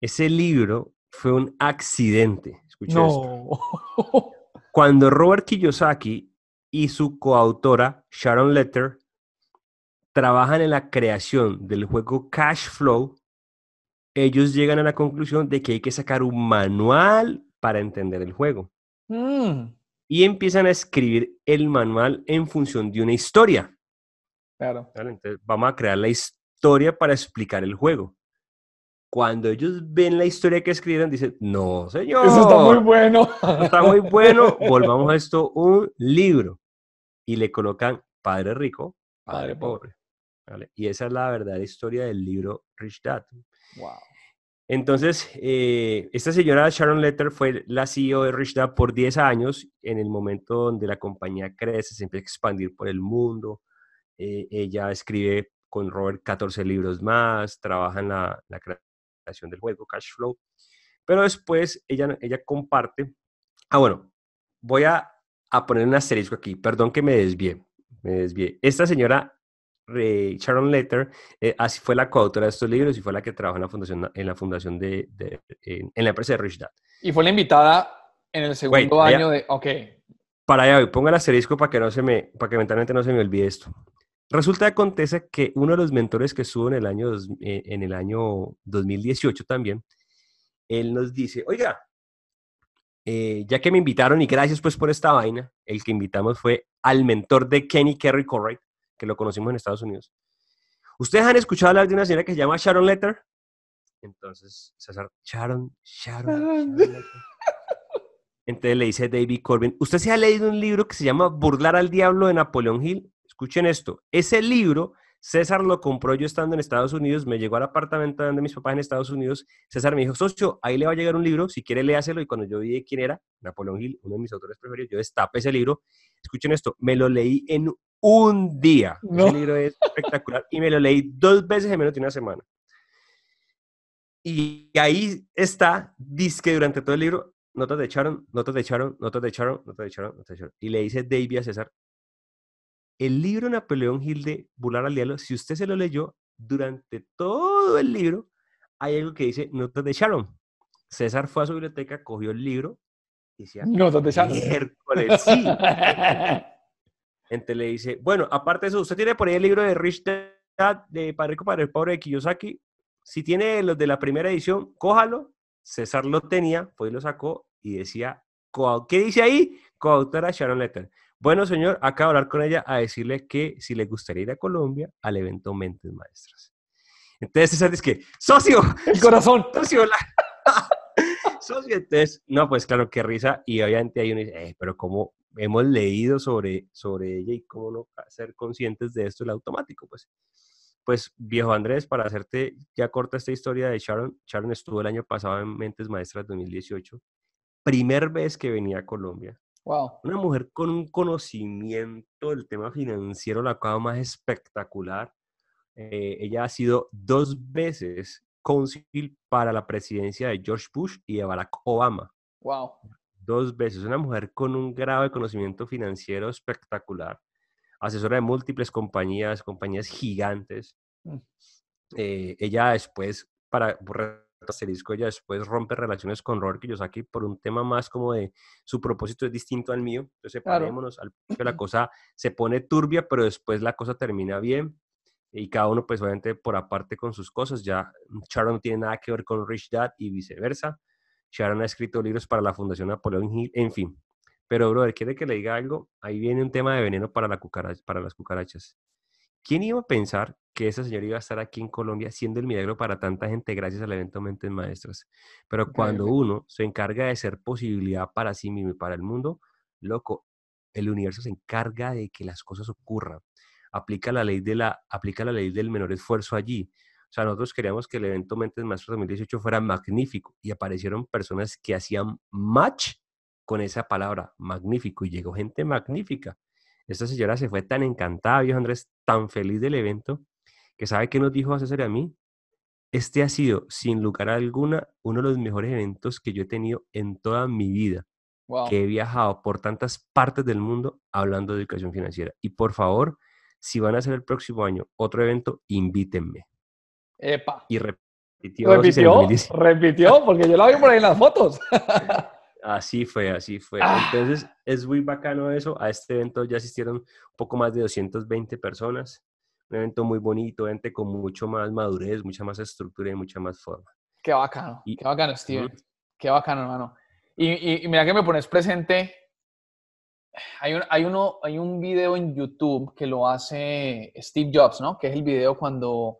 ese libro fue un accidente. Escucha no. Cuando Robert Kiyosaki y su coautora, Sharon Letter, trabajan en la creación del juego Cash Flow, ellos llegan a la conclusión de que hay que sacar un manual para entender el juego. Mm. Y empiezan a escribir el manual en función de una historia. Claro. Entonces vamos a crear la historia para explicar el juego. Cuando ellos ven la historia que escribieron, dicen, no, señor. Eso está muy bueno. está muy bueno. Volvamos a esto un libro. Y le colocan Padre Rico, Padre, pobre. Y esa es la verdadera historia del libro Rich Dad. Wow. Entonces, eh, esta señora Sharon Letter fue la CEO de Rich Dad por 10 años, en el momento donde la compañía crece, se empieza a expandir por el mundo. Eh, ella escribe con Robert 14 libros más, trabaja en la, creación del juego Cash Flow. Pero después ella, ella comparte. Ah, bueno, voy a, a poner un asterisco aquí, perdón que me desvié, me desvié. Esta señora Sharon Letter, eh, así fue la coautora de estos libros y fue la que trabajó en la fundación, en la fundación de, en, la empresa de Rich Dad. Y fue la invitada en el segundo año de, ok. Para allá, ponga el asterisco para que no se me, para que mentalmente no se me olvide esto. Resulta que acontece que uno de los mentores que estuvo en el año, eh, en el año 2018 también, él nos dice, oiga, eh, ya que me invitaron y gracias pues por esta vaina, el que invitamos fue al mentor de Kenny Kerry Corright, que lo conocimos en Estados Unidos. ¿Ustedes han escuchado hablar de una señora que se llama Sharon Letter? Entonces, César, Sharon, Sharon, Sharon Entonces le dice David Corbin, ¿usted se ha leído un libro que se llama Burlar al Diablo de Napoleón Hill? Escuchen esto, ese libro César lo compró yo estando en Estados Unidos, me llegó al apartamento de mis papás en Estados Unidos. César me dijo, socio, ahí le va a llegar un libro, si quiere léaselo. Y cuando yo vi quién era, Napoleón Hill, uno de mis autores preferidos, yo destapé ese libro. Escuchen esto, me lo leí en un día. Ese libro es espectacular y me lo leí dos veces en menos de una semana. Y ahí está, dice durante todo el libro, notas de Charon, notas de Charon, notas de Charon, notas de Charon, notas de Charon. Y le dice David a César, el libro Napoleón Hill de Burlar al Diablo, si usted se lo leyó, durante todo el libro hay algo que dice Notas de Sharon. César fue a su biblioteca, cogió el libro y decía, Notas de Sharon. miércoles, sí. Entonces le dice, bueno, aparte de eso, usted tiene por ahí el libro de Rich Dad, de Padre Rico, Padre Pobre de Kiyosaki. Si tiene los de la primera edición, cójalo. César lo tenía, pues lo sacó y decía, ¿qué dice ahí? Coautora Sharon Letter. Bueno, señor, acabo de hablar con ella a decirle que si le gustaría ir a Colombia al evento Mentes Maestras. Entonces César dice que, socio, El corazón. socio, la- socio. Entonces, no, pues claro, qué risa. Y obviamente hay uno dice, "Eh, pero como hemos leído sobre, sobre ella y cómo no ser conscientes de esto, el automático, pues. Pues, viejo Andrés, para hacerte ya corta esta historia de Sharon, Sharon estuvo el año pasado en Mentes Maestras 2018, primer vez que venía a Colombia. Wow. Una mujer con un conocimiento del tema financiero, la cosa más espectacular. Eh, ella ha sido dos veces cónsul para la presidencia de George Bush y de Barack Obama. Wow. Dos veces. Una mujer con un grado de conocimiento financiero espectacular. Asesora de múltiples compañías, compañías gigantes. Mm. Eh, ella después, para asterisco, ella después rompe relaciones con Robert Kiyosaki por un tema más como de su propósito es distinto al mío. Entonces, Claro. separémonos. Al principio la cosa se pone turbia, pero después la cosa termina bien. Y cada uno, pues, obviamente, por aparte con sus cosas. Ya Sharon no tiene nada que ver con Rich Dad y viceversa. Sharon ha escrito libros para la Fundación Napoleón Hill, en fin. Pero, brother, ¿quiere que le diga algo? Ahí viene un tema de veneno para, la cucaracha, para las cucarachas. ¿Quién iba a pensar que esa señora iba a estar aquí en Colombia siendo el milagro para tanta gente gracias al evento Mentes Maestras? Pero cuando uno se encarga de ser posibilidad para sí mismo y para el mundo, loco, el universo se encarga de que las cosas ocurran. Aplica la ley, de la, aplica la ley del menor esfuerzo allí. O sea, nosotros queríamos que el evento Mentes Maestras 2018 fuera magnífico y aparecieron personas que hacían match con esa palabra, magnífico, y llegó gente magnífica. Esta señora se fue tan encantada, viejo Andrés, tan feliz del evento, que sabe que nos dijo a César y a mí. Este ha sido, sin lugar a alguna, uno de los mejores eventos que yo he tenido en toda mi vida, Wow. que he viajado por tantas partes del mundo hablando de educación financiera. Y por favor, si van a hacer el próximo año otro evento, invítenme. Epa. Y repitió, Repitió, 2019. repitió, porque yo la vi por ahí en las fotos. Así fue, así fue. Ah. Entonces, es muy bacano eso. A este evento ya asistieron un poco más de 220 personas. Un evento muy bonito, gente con mucho más madurez, mucha más estructura y mucha más forma. Qué bacano, Y- qué bacano, Steven. Ujú. Qué bacano, hermano. Y, y- y mira que me pones presente. Hay un, hay, uno, hay un video en YouTube que lo hace Steve Jobs, ¿no? Que es el video cuando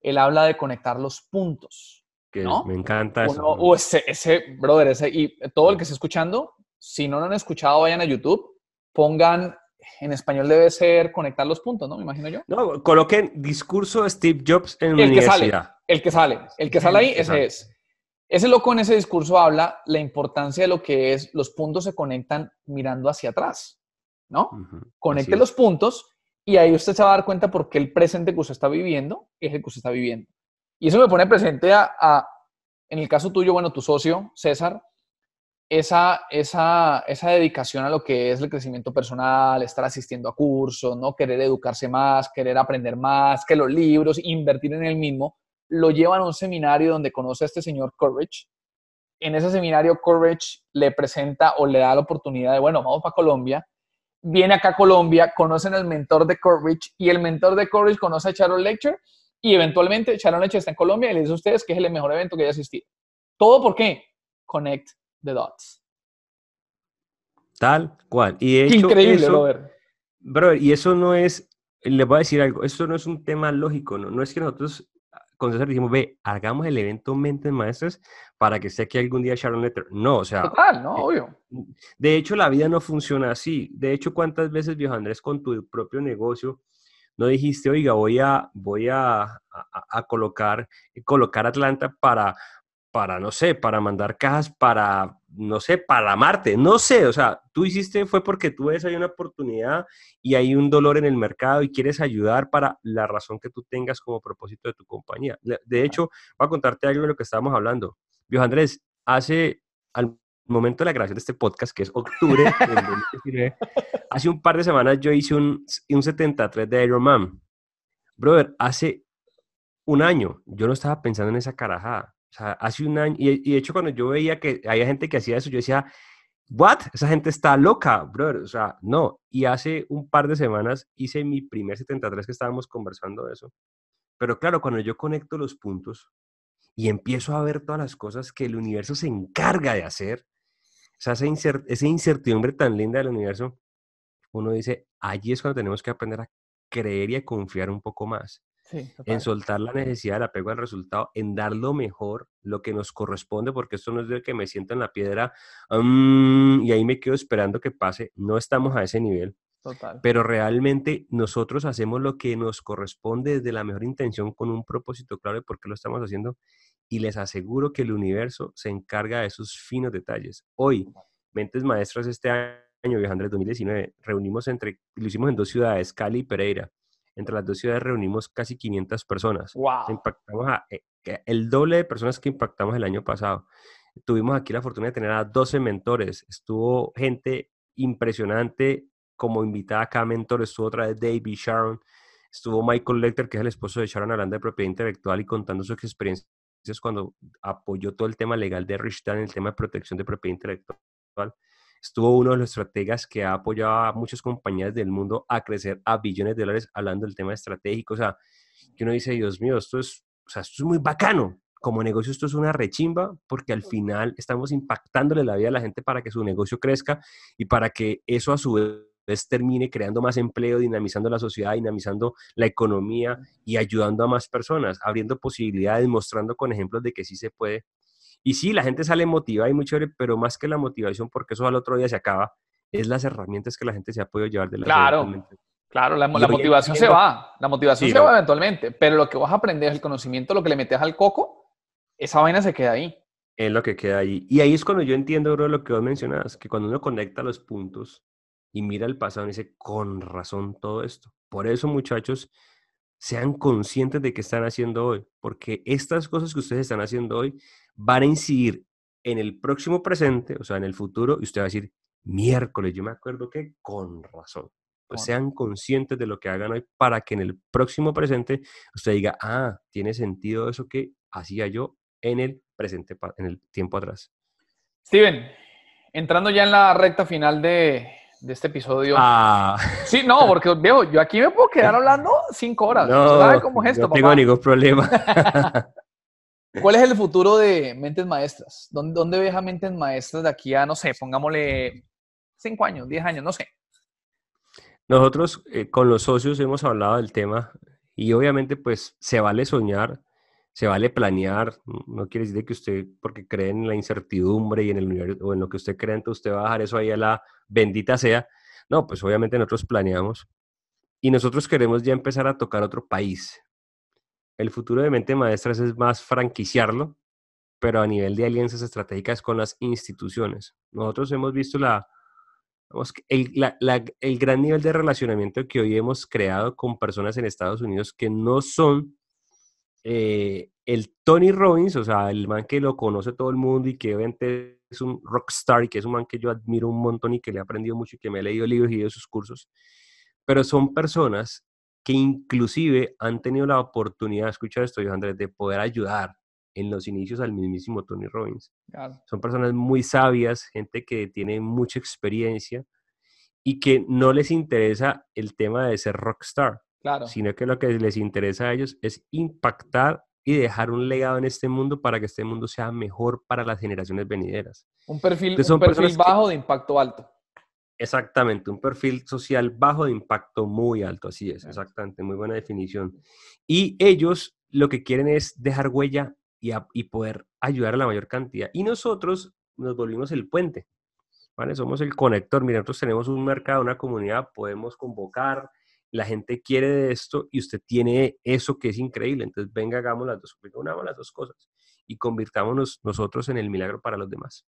él habla de conectar los puntos. Que ¿No? me encanta eso. Uno- uh, ese, ese, brother, ese, y todo el que esté escuchando, si no lo han escuchado, vayan a YouTube, pongan, en español debe ser conectar los puntos, ¿no? Me imagino yo. No, coloquen discurso Steve Jobs en El que sale. El que sale, el que sale ahí, que ese sale. es. Ese loco en ese discurso habla la importancia de lo que es los puntos se conectan mirando hacia atrás, ¿no? Conecte los puntos y ahí usted se va a dar cuenta por qué el presente que usted está viviendo es el que usted está viviendo. Y eso me pone presente a, a- en el caso tuyo, bueno, tu socio, César, esa, esa, esa dedicación a lo que es el crecimiento personal, estar asistiendo a cursos, ¿no? Querer educarse más, querer aprender más, que los libros, invertir en el mismo, lo llevan a un seminario donde conoce a este señor Courage. En ese seminario, Courage le presenta o le da la oportunidad de, bueno, vamos para Colombia. Viene acá a Colombia, conocen al mentor de Courage y el mentor de Courage conoce a Sharon Lecture y eventualmente Sharon Lecture está en Colombia y le dice a ustedes que es el mejor evento que haya asistido. ¿Todo por qué? Connect the dots. Tal cual. Y de hecho, increíble, eso, brother. brother, y eso no es, les voy a decir algo, esto no es un tema lógico, no, no es que nosotros con César dijimos, ve, hagamos el evento Mentes Maestras para que esté aquí algún día Sharon Letter. No, o sea, Total, ¿no? eh, Obvio. De hecho, la vida no funciona así. De hecho, ¿cuántas veces, viejo Andrés, con tu propio negocio, no dijiste, oiga, voy a, voy a, a- a colocar, colocar Atlanta para, para, no sé, para mandar cajas para, no sé, para Marte? No sé, o sea, tú hiciste fue porque tú ves ahí una oportunidad y hay un dolor en el mercado y quieres ayudar para la razón que tú tengas como propósito de tu compañía. De hecho, voy a contarte algo de lo que estábamos hablando. Viejo Andrés, hace al momento de la grabación de este podcast, que es octubre del 2019, hace un par de semanas yo hice un, un 73 de Iron Man. Brother, hace un año yo no estaba pensando en esa carajada. O sea, hace un año, y, de hecho cuando yo veía que había gente que hacía eso, yo decía, ¿what? Esa gente está loca, brother. O sea, no. Y hace un par de semanas hice mi primer 73 que estábamos conversando de eso. Pero claro, cuando yo conecto los puntos y empiezo a ver todas las cosas que el universo se encarga de hacer, o sea, esa, esa incertidumbre tan linda del universo, uno dice, allí es cuando tenemos que aprender a creer y a confiar un poco más. En soltar la necesidad del apego al resultado, en dar lo mejor, lo que nos corresponde, porque esto no es de que me siento en la piedra mm, y ahí me quedo esperando que pase. No estamos a ese nivel. Total. Pero realmente nosotros hacemos lo que nos corresponde desde la mejor intención con un propósito claro de por qué lo estamos haciendo y les aseguro que el universo se encarga de esos finos detalles. Hoy, Mentes Maestras este año, viajando en 2019, reunimos entre, lo hicimos en dos ciudades, Cali y Pereira. Entre las dos ciudades reunimos casi 500 personas. Wow. Impactamos a eh, el doble de personas que impactamos el año pasado. Tuvimos aquí la fortuna de tener a 12 mentores. Estuvo gente impresionante como invitada acá mentor. Estuvo otra vez David Sharon. Estuvo Michael Lecter, que es el esposo de Sharon, hablando de propiedad intelectual y contando su experiencia cuando apoyó todo el tema legal de Rich en el tema de protección de propiedad intelectual. Estuvo uno de los estrategas que ha apoyado a muchas compañías del mundo a crecer a billones de dólares hablando del tema estratégico. O sea, que uno dice, Dios mío, esto es, o sea, esto es muy bacano. Como negocio esto es una rechimba porque al final estamos impactándole la vida a la gente para que su negocio crezca y para que eso a su vez termine creando más empleo, dinamizando la sociedad, dinamizando la economía y ayudando a más personas, abriendo posibilidades, mostrando con ejemplos de que sí se puede. Y sí, la gente sale motivada y muy chévere, pero más que la motivación, porque eso al otro día se acaba, es las herramientas que la gente se ha podido llevar de la Claro, claro, la, motivación se va, la motivación se va eventualmente, pero lo que vas a aprender, el conocimiento, lo que le metes al coco, esa vaina se queda ahí. Es lo que queda ahí. Y ahí es cuando yo entiendo, bro, lo que vos mencionabas, que cuando uno conecta los puntos, y mira el pasado y dice, con razón todo esto. Por eso, muchachos, sean conscientes de qué están haciendo hoy, porque estas cosas que ustedes están haciendo hoy van a incidir en el próximo presente, o sea, en el futuro, y usted va a decir, miércoles, yo me acuerdo que con razón. Pues sean conscientes de lo que hagan hoy para que en el próximo presente usted diga, ah, tiene sentido eso que hacía yo en el presente, en el tiempo atrás. Steven, entrando ya en la recta final de, de este episodio. Ah. Sí, no, porque veo, yo aquí me puedo quedar hablando cinco horas. No, cómo es esto, no tengo ningún problema. ¿Cuál es el futuro de Mentes Maestras? ¿Dónde, ¿Dónde ves a Mentes Maestras de aquí a, no sé, pongámosle cinco años, diez años, no sé? Nosotros eh, con los socios hemos hablado del tema y obviamente pues se vale soñar, se vale planear, no quiere decir que usted, porque cree en la incertidumbre y en el universo, o en lo que usted cree, entonces usted va a dejar eso ahí a la bendita sea. No, pues obviamente nosotros planeamos y nosotros queremos ya empezar a tocar otro país. El futuro de Mente Maestras es más franquiciarlo, pero a nivel de alianzas estratégicas con las instituciones. Nosotros hemos visto la, el, gran nivel de relacionamiento que hoy hemos creado con personas en Estados Unidos que no son eh, el Tony Robbins, o sea, el man que lo conoce todo el mundo y que obviamente es un rockstar y que es un man que yo admiro un montón y que le he aprendido mucho y que me he leído libros y ido sus cursos, pero son personas que inclusive han tenido la oportunidad, escucha esto, yo Andrés, de poder ayudar en los inicios al mismísimo Tony Robbins. Son personas muy sabias, gente que tiene mucha experiencia y que no les interesa el tema de ser rockstar Sino que lo que les interesa a ellos es impactar y dejar un legado en este mundo para que este mundo sea mejor para las generaciones venideras. Un perfil, un perfil bajo de impacto alto. Exactamente, un perfil social bajo de impacto muy alto, así es, exactamente, muy buena definición. Y ellos lo que quieren es dejar huella y, y poder ayudar a la mayor cantidad. Y nosotros nos volvimos el puente, ¿vale? Somos el conector. Mira, nosotros tenemos un mercado, una comunidad, podemos convocar, la gente quiere de esto y usted tiene eso que es increíble. Entonces, venga, hagamos las dos, unamos las dos cosas y convirtámonos nosotros en el milagro para los demás.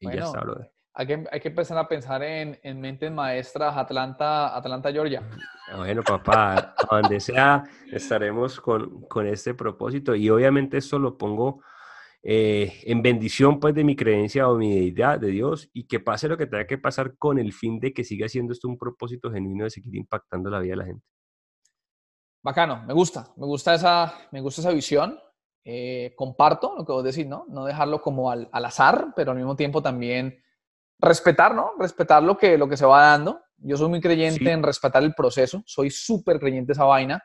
Y ya está, brother. Hay que, hay que empezar a pensar en, en mentes maestras Atlanta, Atlanta, Georgia. Ah, bueno, papá, donde sea, estaremos con, con este propósito. Y obviamente esto lo pongo eh, en bendición pues de mi creencia o mi deidad de Dios y que pase lo que tenga que pasar con el fin de que siga siendo esto un propósito genuino de seguir impactando la vida de la gente. Bacano, me gusta, me gusta esa, me gusta esa visión. Eh, comparto lo que vos decís, ¿no? No dejarlo como al, azar, pero al mismo tiempo también respetar, ¿no? Respetar lo que, lo que se va dando. Yo soy muy creyente en respetar el proceso, soy súper creyente esa vaina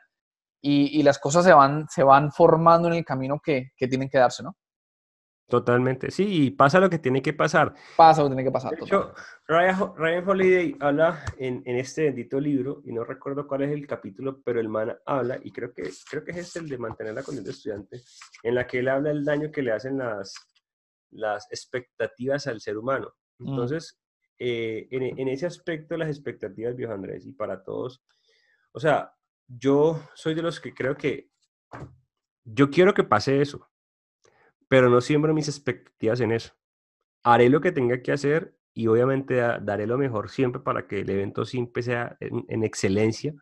y, las cosas se van, se van formando en el camino que, que tienen que darse, ¿no? Totalmente, sí, y pasa lo que tiene que pasar. Pasa lo que tiene que pasar. De hecho, Ryan, Holiday habla en, en, este bendito libro, y no recuerdo cuál es el capítulo, pero el man habla, y creo que, creo que es este el de mantener la condición de estudiante, en la que él habla del daño que le hacen las, las expectativas al ser humano. Mm. Entonces, eh, en, en, ese aspecto, las expectativas, viejo Andrés, y para todos, o sea, yo soy de los que creo que yo quiero que pase eso pero no siembro mis expectativas en eso. Haré lo que tenga que hacer y obviamente daré lo mejor siempre para que el evento siempre sea en, excelencia,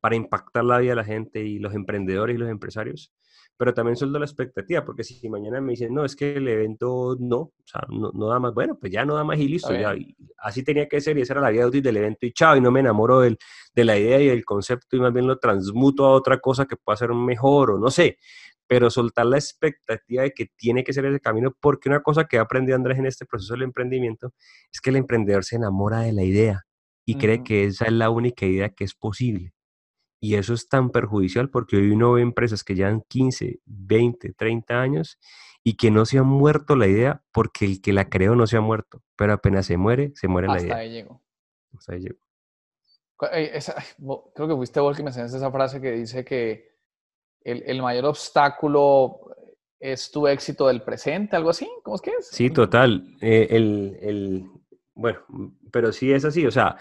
para impactar la vida de la gente y los emprendedores y los empresarios, pero también sueldo la expectativa, porque si mañana me dicen, no, es que el evento no, o sea, no, no da más, bueno, pues ya no da más y listo, ya, así tenía que ser y esa era la vida útil del evento y chao, y no me enamoro del, de la idea y del concepto y más bien lo transmuto a otra cosa que pueda ser mejor o no sé, pero soltar la expectativa de que tiene que ser ese camino, porque una cosa que he aprendido Andrés en este proceso del emprendimiento es que el emprendedor se enamora de la idea y cree que esa es la única idea que es posible. Y eso es tan perjudicial porque hoy uno ve empresas que llevan 15, 20, 30 años y que no se han muerto la idea porque el que la creó no se ha muerto, pero apenas se muere, se muere la idea. Hasta ahí llegó. Hasta ahí llegó. creo que fuiste vos que me enseñaste esa frase que dice que el, mayor obstáculo es tu éxito del presente, algo así, ¿cómo es que es? Sí, total. Eh, el, bueno, pero sí es así, o sea,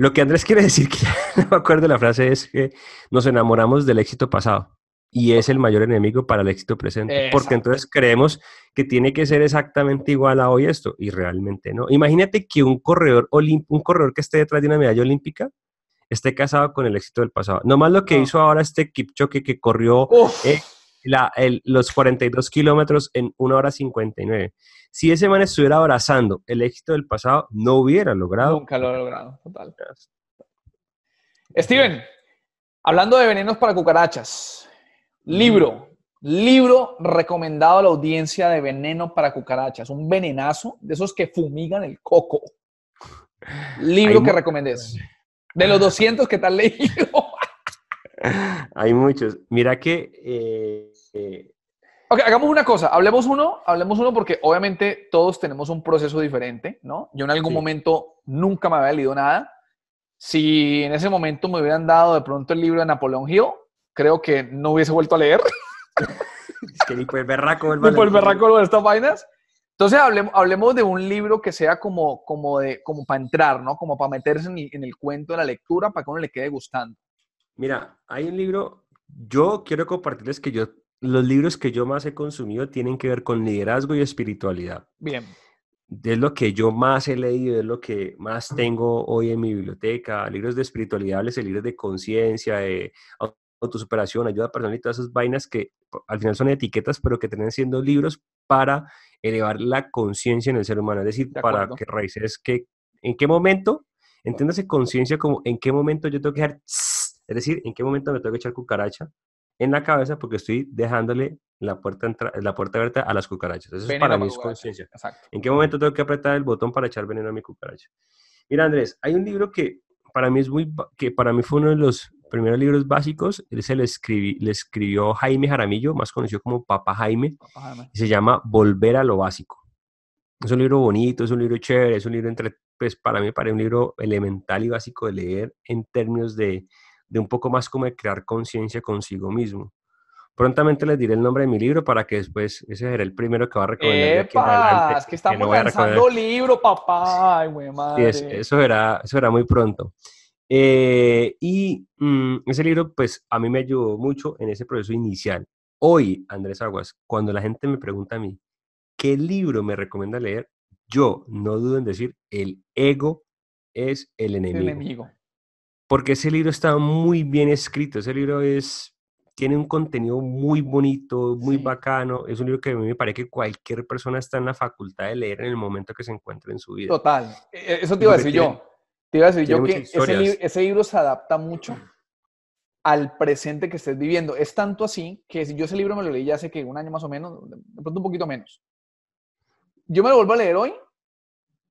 lo que Andrés quiere decir, que no me acuerdo de la frase, es que nos enamoramos del éxito pasado y es el mayor enemigo para el éxito presente, porque entonces creemos que tiene que ser exactamente igual a hoy esto y realmente no. Imagínate que un corredor, un corredor que esté detrás de una medalla olímpica esté casado con el éxito del pasado. No más lo que hizo ahora este Kipchoge que corrió eh, los 42 kilómetros en 1 hora 59. Si ese man estuviera abrazando el éxito del pasado, no hubiera logrado. Nunca lo ha logrado, total. Steven, hablando de venenos para cucarachas, libro, libro recomendado a la audiencia de veneno para cucarachas, un venenazo de esos que fumigan el coco. Libro que recomendés. De los 200 que te has leído. Hay muchos. Mira que... Eh, eh, ok, hagamos una cosa. Hablemos uno, hablemos uno porque obviamente todos tenemos un proceso diferente, ¿no? Yo en algún momento nunca me había leído nada. Si en ese momento me hubieran dado de pronto el libro de Napoleón Hill, creo que no hubiese vuelto a leer. es que ni por el berraco Ni por el berraco de estas vainas. Entonces hablemos, hablemos de un libro que sea como, como, de, como para entrar, ¿no? Como para meterse en el, cuento de la lectura, para que uno le quede gustando. Mira, hay un libro, yo quiero compartirles que yo, los libros que yo más he consumido tienen que ver con liderazgo y espiritualidad. Bien. Es lo que yo más he leído, es lo que más tengo hoy en mi biblioteca, libros de espiritualidad, libros de conciencia, de autosuperación, ayuda personal y todas esas vainas que al final son etiquetas, pero que terminan siendo libros para elevar la conciencia en el ser humano, es decir, para que raíces que en qué momento, entiéndase conciencia como en qué momento yo tengo que dejar, es decir, en qué momento me tengo que echar cucaracha en la cabeza porque estoy dejándole la puerta, la puerta abierta a las cucarachas. Eso es para mí es conciencia. ¿En qué momento tengo que apretar el botón para echar veneno a mi cucaracha? Mira, Andrés, hay un libro que para mí es muy, que para mí fue uno de los primeros libros básicos, él se le, le escribió Jaime Jaramillo, más conocido como Papa Jaime, y se llama Volver a lo básico. Es un libro bonito, es un libro chévere, es un libro entre, pues para mí parece un libro elemental y básico de leer en términos de, de un poco más como de crear conciencia consigo mismo. Prontamente les diré el nombre de mi libro para que después ese será el primero que va a recomendar. ¡Epa! Es que estamos lanzando libro, papá. Ay, madre. Sí, eso, era, eso era muy pronto. Eh, y mm, ese libro, pues a mí me ayudó mucho en ese proceso inicial. Hoy, Andrés Aguas, cuando la gente me pregunta a mí, ¿qué libro me recomienda leer? Yo no dudo en decir, el ego es el enemigo. El enemigo. Porque ese libro está muy bien escrito, ese libro es tiene un contenido muy bonito, muy bacano. Es un libro que a mí me parece que cualquier persona está en la facultad de leer en el momento que se encuentre en su vida. Total. E, e, eso te iba a decir yo. Te iba a decir yo que ese, ese libro se adapta mucho al presente que estés viviendo. Es tanto así que si yo ese libro me lo leí ya hace que un año más o menos, de pronto un poquito menos. Yo me lo vuelvo a leer hoy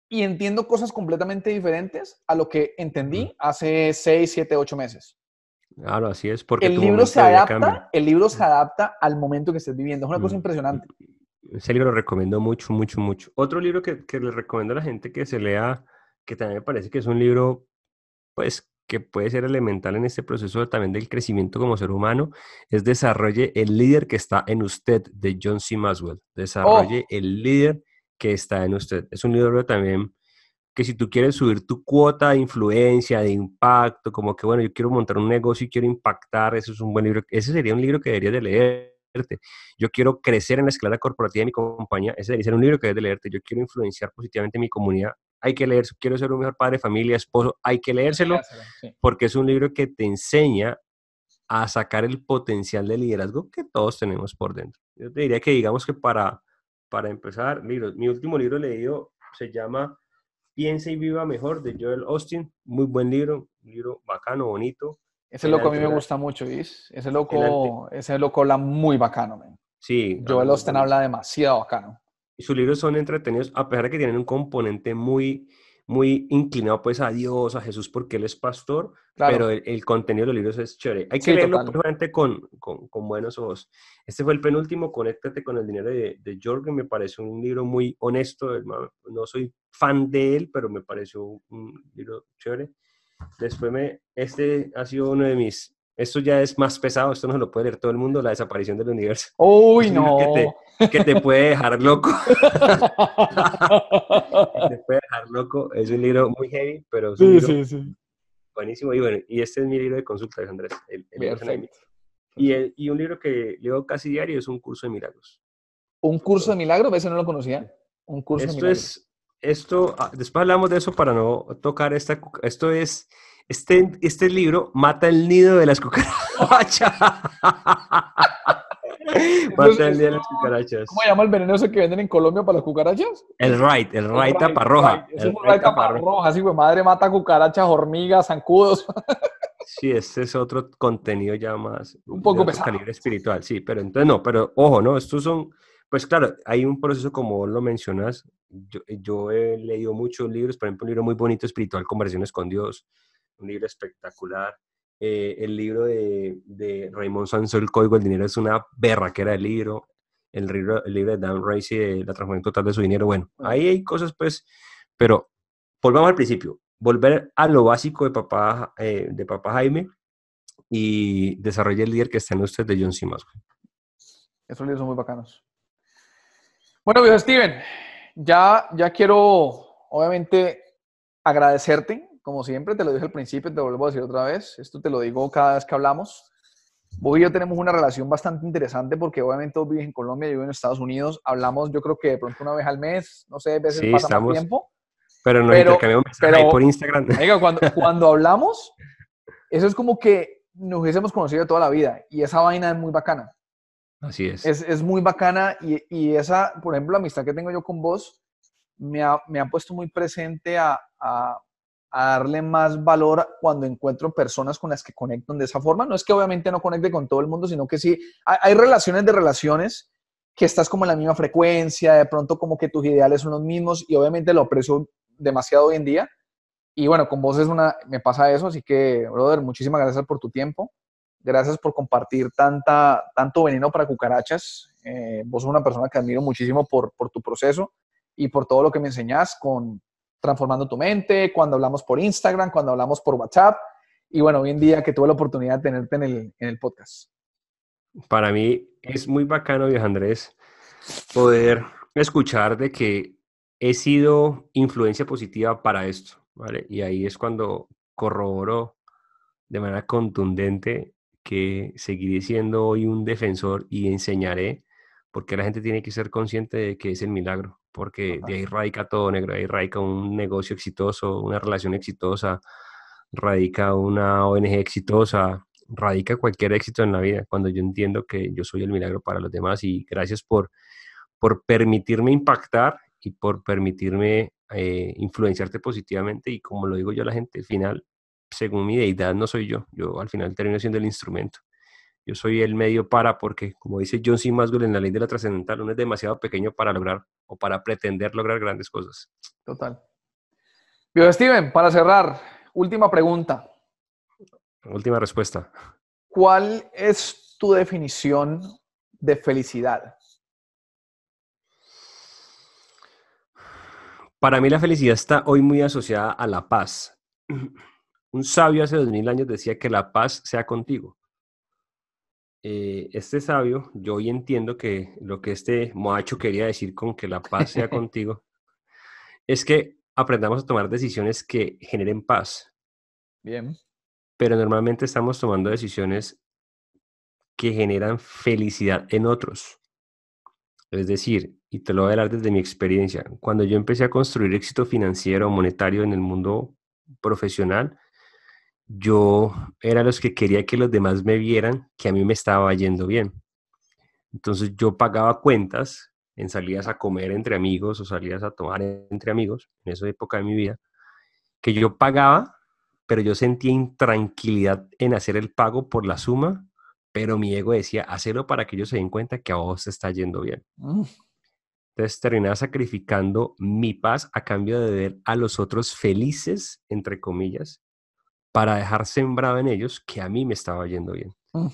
y entiendo cosas completamente diferentes a lo que entendí hace 6, 7, 8 meses. Claro, así es. Porque el libro se adapta, el libro se adapta al momento que estés viviendo. Es una cosa impresionante. Ese libro lo recomiendo mucho, mucho, mucho. Otro libro que, que le recomiendo a la gente que se lea, que también me parece que es un libro, pues, que puede ser elemental en este proceso también del crecimiento como ser humano, es Desarrolle el líder que está en usted, de John C. Maswell. Desarrolle oh. el líder que está en usted. Es un libro también que si tú quieres subir tu cuota de influencia, de impacto, como que, bueno, yo quiero montar un negocio y quiero impactar, eso es un buen libro. Ese sería un libro que deberías de leerte. Yo quiero crecer en la escala corporativa de mi compañía, ese debería ser un libro que debes de leerte. Yo quiero influenciar positivamente mi comunidad, hay que leerse. Quiero ser un mejor padre, familia, esposo, hay que leérselo, porque es un libro que te enseña a sacar el potencial de liderazgo que todos tenemos por dentro. Yo te diría que digamos que para para empezar, libros. Mi último libro leído se llama Piensa y viva mejor de Joel Austin. Muy buen libro, un libro bacano, bonito. Ese loco a mí me gusta mucho, ¿vis? Ese loco, ese loco habla muy bacano, man. Sí. Joel Austin habla demasiado bacano. Y sus libros son entretenidos, a pesar de que tienen un componente muy, muy inclinado pues a Dios, a Jesús, porque Él es pastor, pero el, contenido de los libros es chévere. Hay que leerlo con, con, con, buenos ojos. Este fue el penúltimo, Conéctate con el dinero de, de Jorgen, me parece un libro muy honesto, no soy fan de él, pero me pareció un libro chévere. Después me, este ha sido uno de mis esto ya es más pesado, esto no se lo puede leer todo el mundo, la desaparición del universo. Uy, no. Que te, puede dejar loco. te puede dejar loco. Es un libro muy heavy, pero es un sí, sí, sí. buenísimo. Y bueno, y este es mi libro de consulta, Andrés. El, y, y un libro que leo casi diario es un curso de milagros. ¿Un curso de milagros? Ese no lo conocía. Un curso esto de milagros. Es, esto, ah, después hablamos de eso para no tocar esta. Esto es este, este libro mata el nido de las cucarachas. mata el nido de las cucarachas. ¿Cómo se llama el venenoso que venden en Colombia para las cucarachas? El right, el right taparroja. Es un right taparroja, así, pues madre mata cucarachas, hormigas, zancudos. Sí, este es otro contenido ya más. Un poco pesado. Calibre espiritual, sí, pero entonces no, pero ojo, ¿no? Estos son, pues claro, hay un proceso como vos lo mencionas. Yo, yo he leído muchos libros, por ejemplo, un libro muy bonito, Espiritual, Conversaciones con Dios un libro espectacular. Eh, el libro de, de Raymond Sanso, El Código del Dinero, es una berraquera de libro. El libro, el libro de Dan Racy, de La transformación total de su dinero. Bueno, ahí hay cosas, pues, pero volvamos al principio. Volver a lo básico de papá, eh, de papá Jaime y desarrolle el líder que está en usted de John C. Esos libros son muy bacanos. Bueno, viejo Steven, ya, ya quiero, obviamente, agradecerte como siempre, te lo dije al principio, te lo vuelvo a decir otra vez, esto te lo digo cada vez que hablamos. Vos y yo tenemos una relación bastante interesante porque obviamente vos vives en Colombia, yo vivo en Estados Unidos, hablamos yo creo que de pronto una vez al mes, no sé, veces sí, pasa más tiempo. Pero no intercambiamos mensajes por Instagram. cuando, cuando hablamos, eso es como que nos hubiésemos conocido toda la vida y esa vaina es muy bacana. Así es. Es, es muy bacana y, y, esa, por ejemplo, la amistad que tengo yo con vos me ha, me ha puesto muy presente a, a a darle más valor cuando encuentro personas con las que conectan de esa forma. No es que obviamente no conecte con todo el mundo, sino que sí, hay, relaciones de relaciones que estás como en la misma frecuencia, de pronto como que tus ideales son los mismos y obviamente lo aprecio demasiado hoy en día. Y bueno, con vos es una, me pasa eso, así que, brother, muchísimas gracias por tu tiempo. Gracias por compartir tanta, tanto veneno para cucarachas. Eh, vos sos una persona que admiro muchísimo por, por tu proceso y por todo lo que me enseñás con, transformando tu mente, cuando hablamos por Instagram, cuando hablamos por WhatsApp. Y bueno, hoy en día que tuve la oportunidad de tenerte en el, en podcast. Para mí es muy bacano, viejo Andrés, poder escuchar de que he sido influencia positiva para esto. Y ahí es cuando corroboro de manera contundente que seguiré siendo hoy un defensor y enseñaré porque la gente tiene que ser consciente de que es el milagro, porque de ahí radica todo, negro, ahí radica un negocio exitoso, una relación exitosa, radica una ONG exitosa, radica cualquier éxito en la vida, cuando yo entiendo que yo soy el milagro para los demás y gracias por, por permitirme impactar y por permitirme eh, influenciarte positivamente y como lo digo yo a la gente, al final, según mi deidad, no soy yo, yo al final termino siendo el instrumento. Yo soy el medio para, porque como dice John C. Maswell en la ley de la trascendental, uno es demasiado pequeño para lograr o para pretender lograr grandes cosas. Total. Bio Steven, para cerrar, última pregunta. Última respuesta. ¿Cuál es tu definición de felicidad? Para mí la felicidad está hoy muy asociada a la paz. Un sabio hace dos mil años decía que la paz sea contigo. Eh, este sabio, yo hoy entiendo que lo que este moacho quería decir con que la paz sea contigo, es que aprendamos a tomar decisiones que generen paz. Bien. Pero normalmente estamos tomando decisiones que generan felicidad en otros. Es decir, y te lo voy a hablar desde mi experiencia, cuando yo empecé a construir éxito financiero o monetario en el mundo profesional, yo era los que quería que los demás me vieran que a mí me estaba yendo bien. Entonces yo pagaba cuentas en salidas a comer entre amigos o salidas a tomar entre amigos, en esa época de mi vida, que yo pagaba, pero yo sentía intranquilidad en hacer el pago por la suma, pero mi ego decía, hacerlo para que ellos se den cuenta que a vos te está yendo bien. Mm. Entonces terminaba sacrificando mi paz a cambio de ver a los otros felices, entre comillas, para dejar sembrado en ellos que a mí me estaba yendo bien. Mm.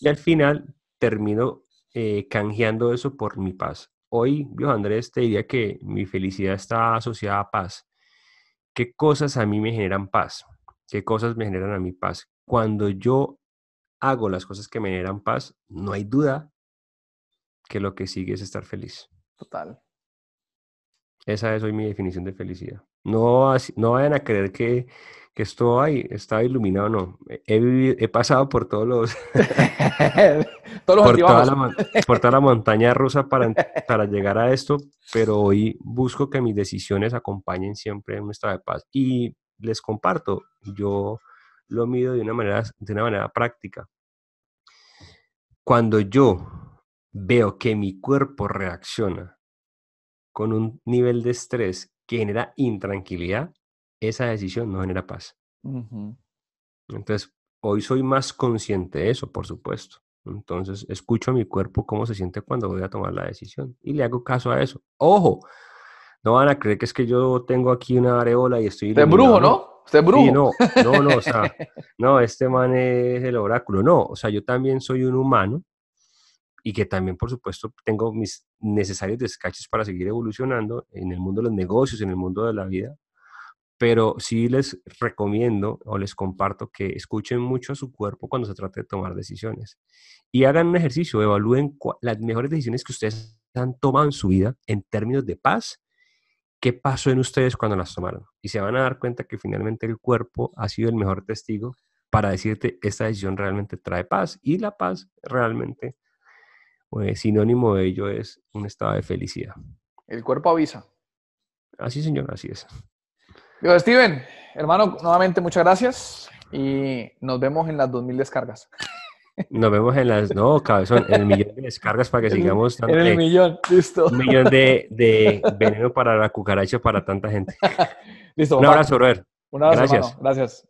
Y al final termino eh, canjeando eso por mi paz. Hoy, viejo Andrés, te diría que mi felicidad está asociada a paz. ¿Qué cosas a mí me generan paz? ¿Qué cosas me generan a mí paz? Cuando yo hago las cosas que me generan paz, no hay duda que lo que sigue es estar feliz. Total. Esa es hoy mi definición de felicidad. No, no vayan a creer que, que esto ahí está iluminado, no. He, he pasado por todos los... todos los por, toda la, por toda la montaña rusa para, para llegar a esto, pero hoy busco que mis decisiones acompañen siempre un estado de paz. Y les comparto, yo lo mido de una manera, de una manera práctica. Cuando yo veo que mi cuerpo reacciona con un nivel de estrés que genera intranquilidad, esa decisión no genera paz. Entonces, hoy soy más consciente de eso, por supuesto. Entonces, escucho a mi cuerpo cómo se siente cuando voy a tomar la decisión y le hago caso a eso. Ojo, no van a creer que es que yo tengo aquí una areola y estoy... De brujo, ¿no? Usted brujo. no, no, no, o sea, no, este man es el oráculo. No, o sea, yo también soy un humano y que también, por supuesto, tengo mis necesarios descaches para seguir evolucionando en el mundo de los negocios, en el mundo de la vida. Pero sí les recomiendo o les comparto que escuchen mucho a su cuerpo cuando se trate de tomar decisiones. Y hagan un ejercicio, evalúen las mejores decisiones que ustedes han tomado en su vida en términos de paz. ¿Qué pasó en ustedes cuando las tomaron? Y se van a dar cuenta que finalmente el cuerpo ha sido el mejor testigo para decirte esta decisión realmente trae paz y la paz realmente pues, sinónimo de ello es un estado de felicidad. El cuerpo avisa. Así, señor, así es. Yo, Steven, hermano, nuevamente muchas gracias y nos vemos en las 2000 descargas. Nos vemos en las, no, cabezón, en el millón de descargas para que sigamos. En el millón, listo. Un millón de, de veneno para la cucaracha para tanta gente. listo. Un abrazo, brother. Un abrazo, gracias. Gracias.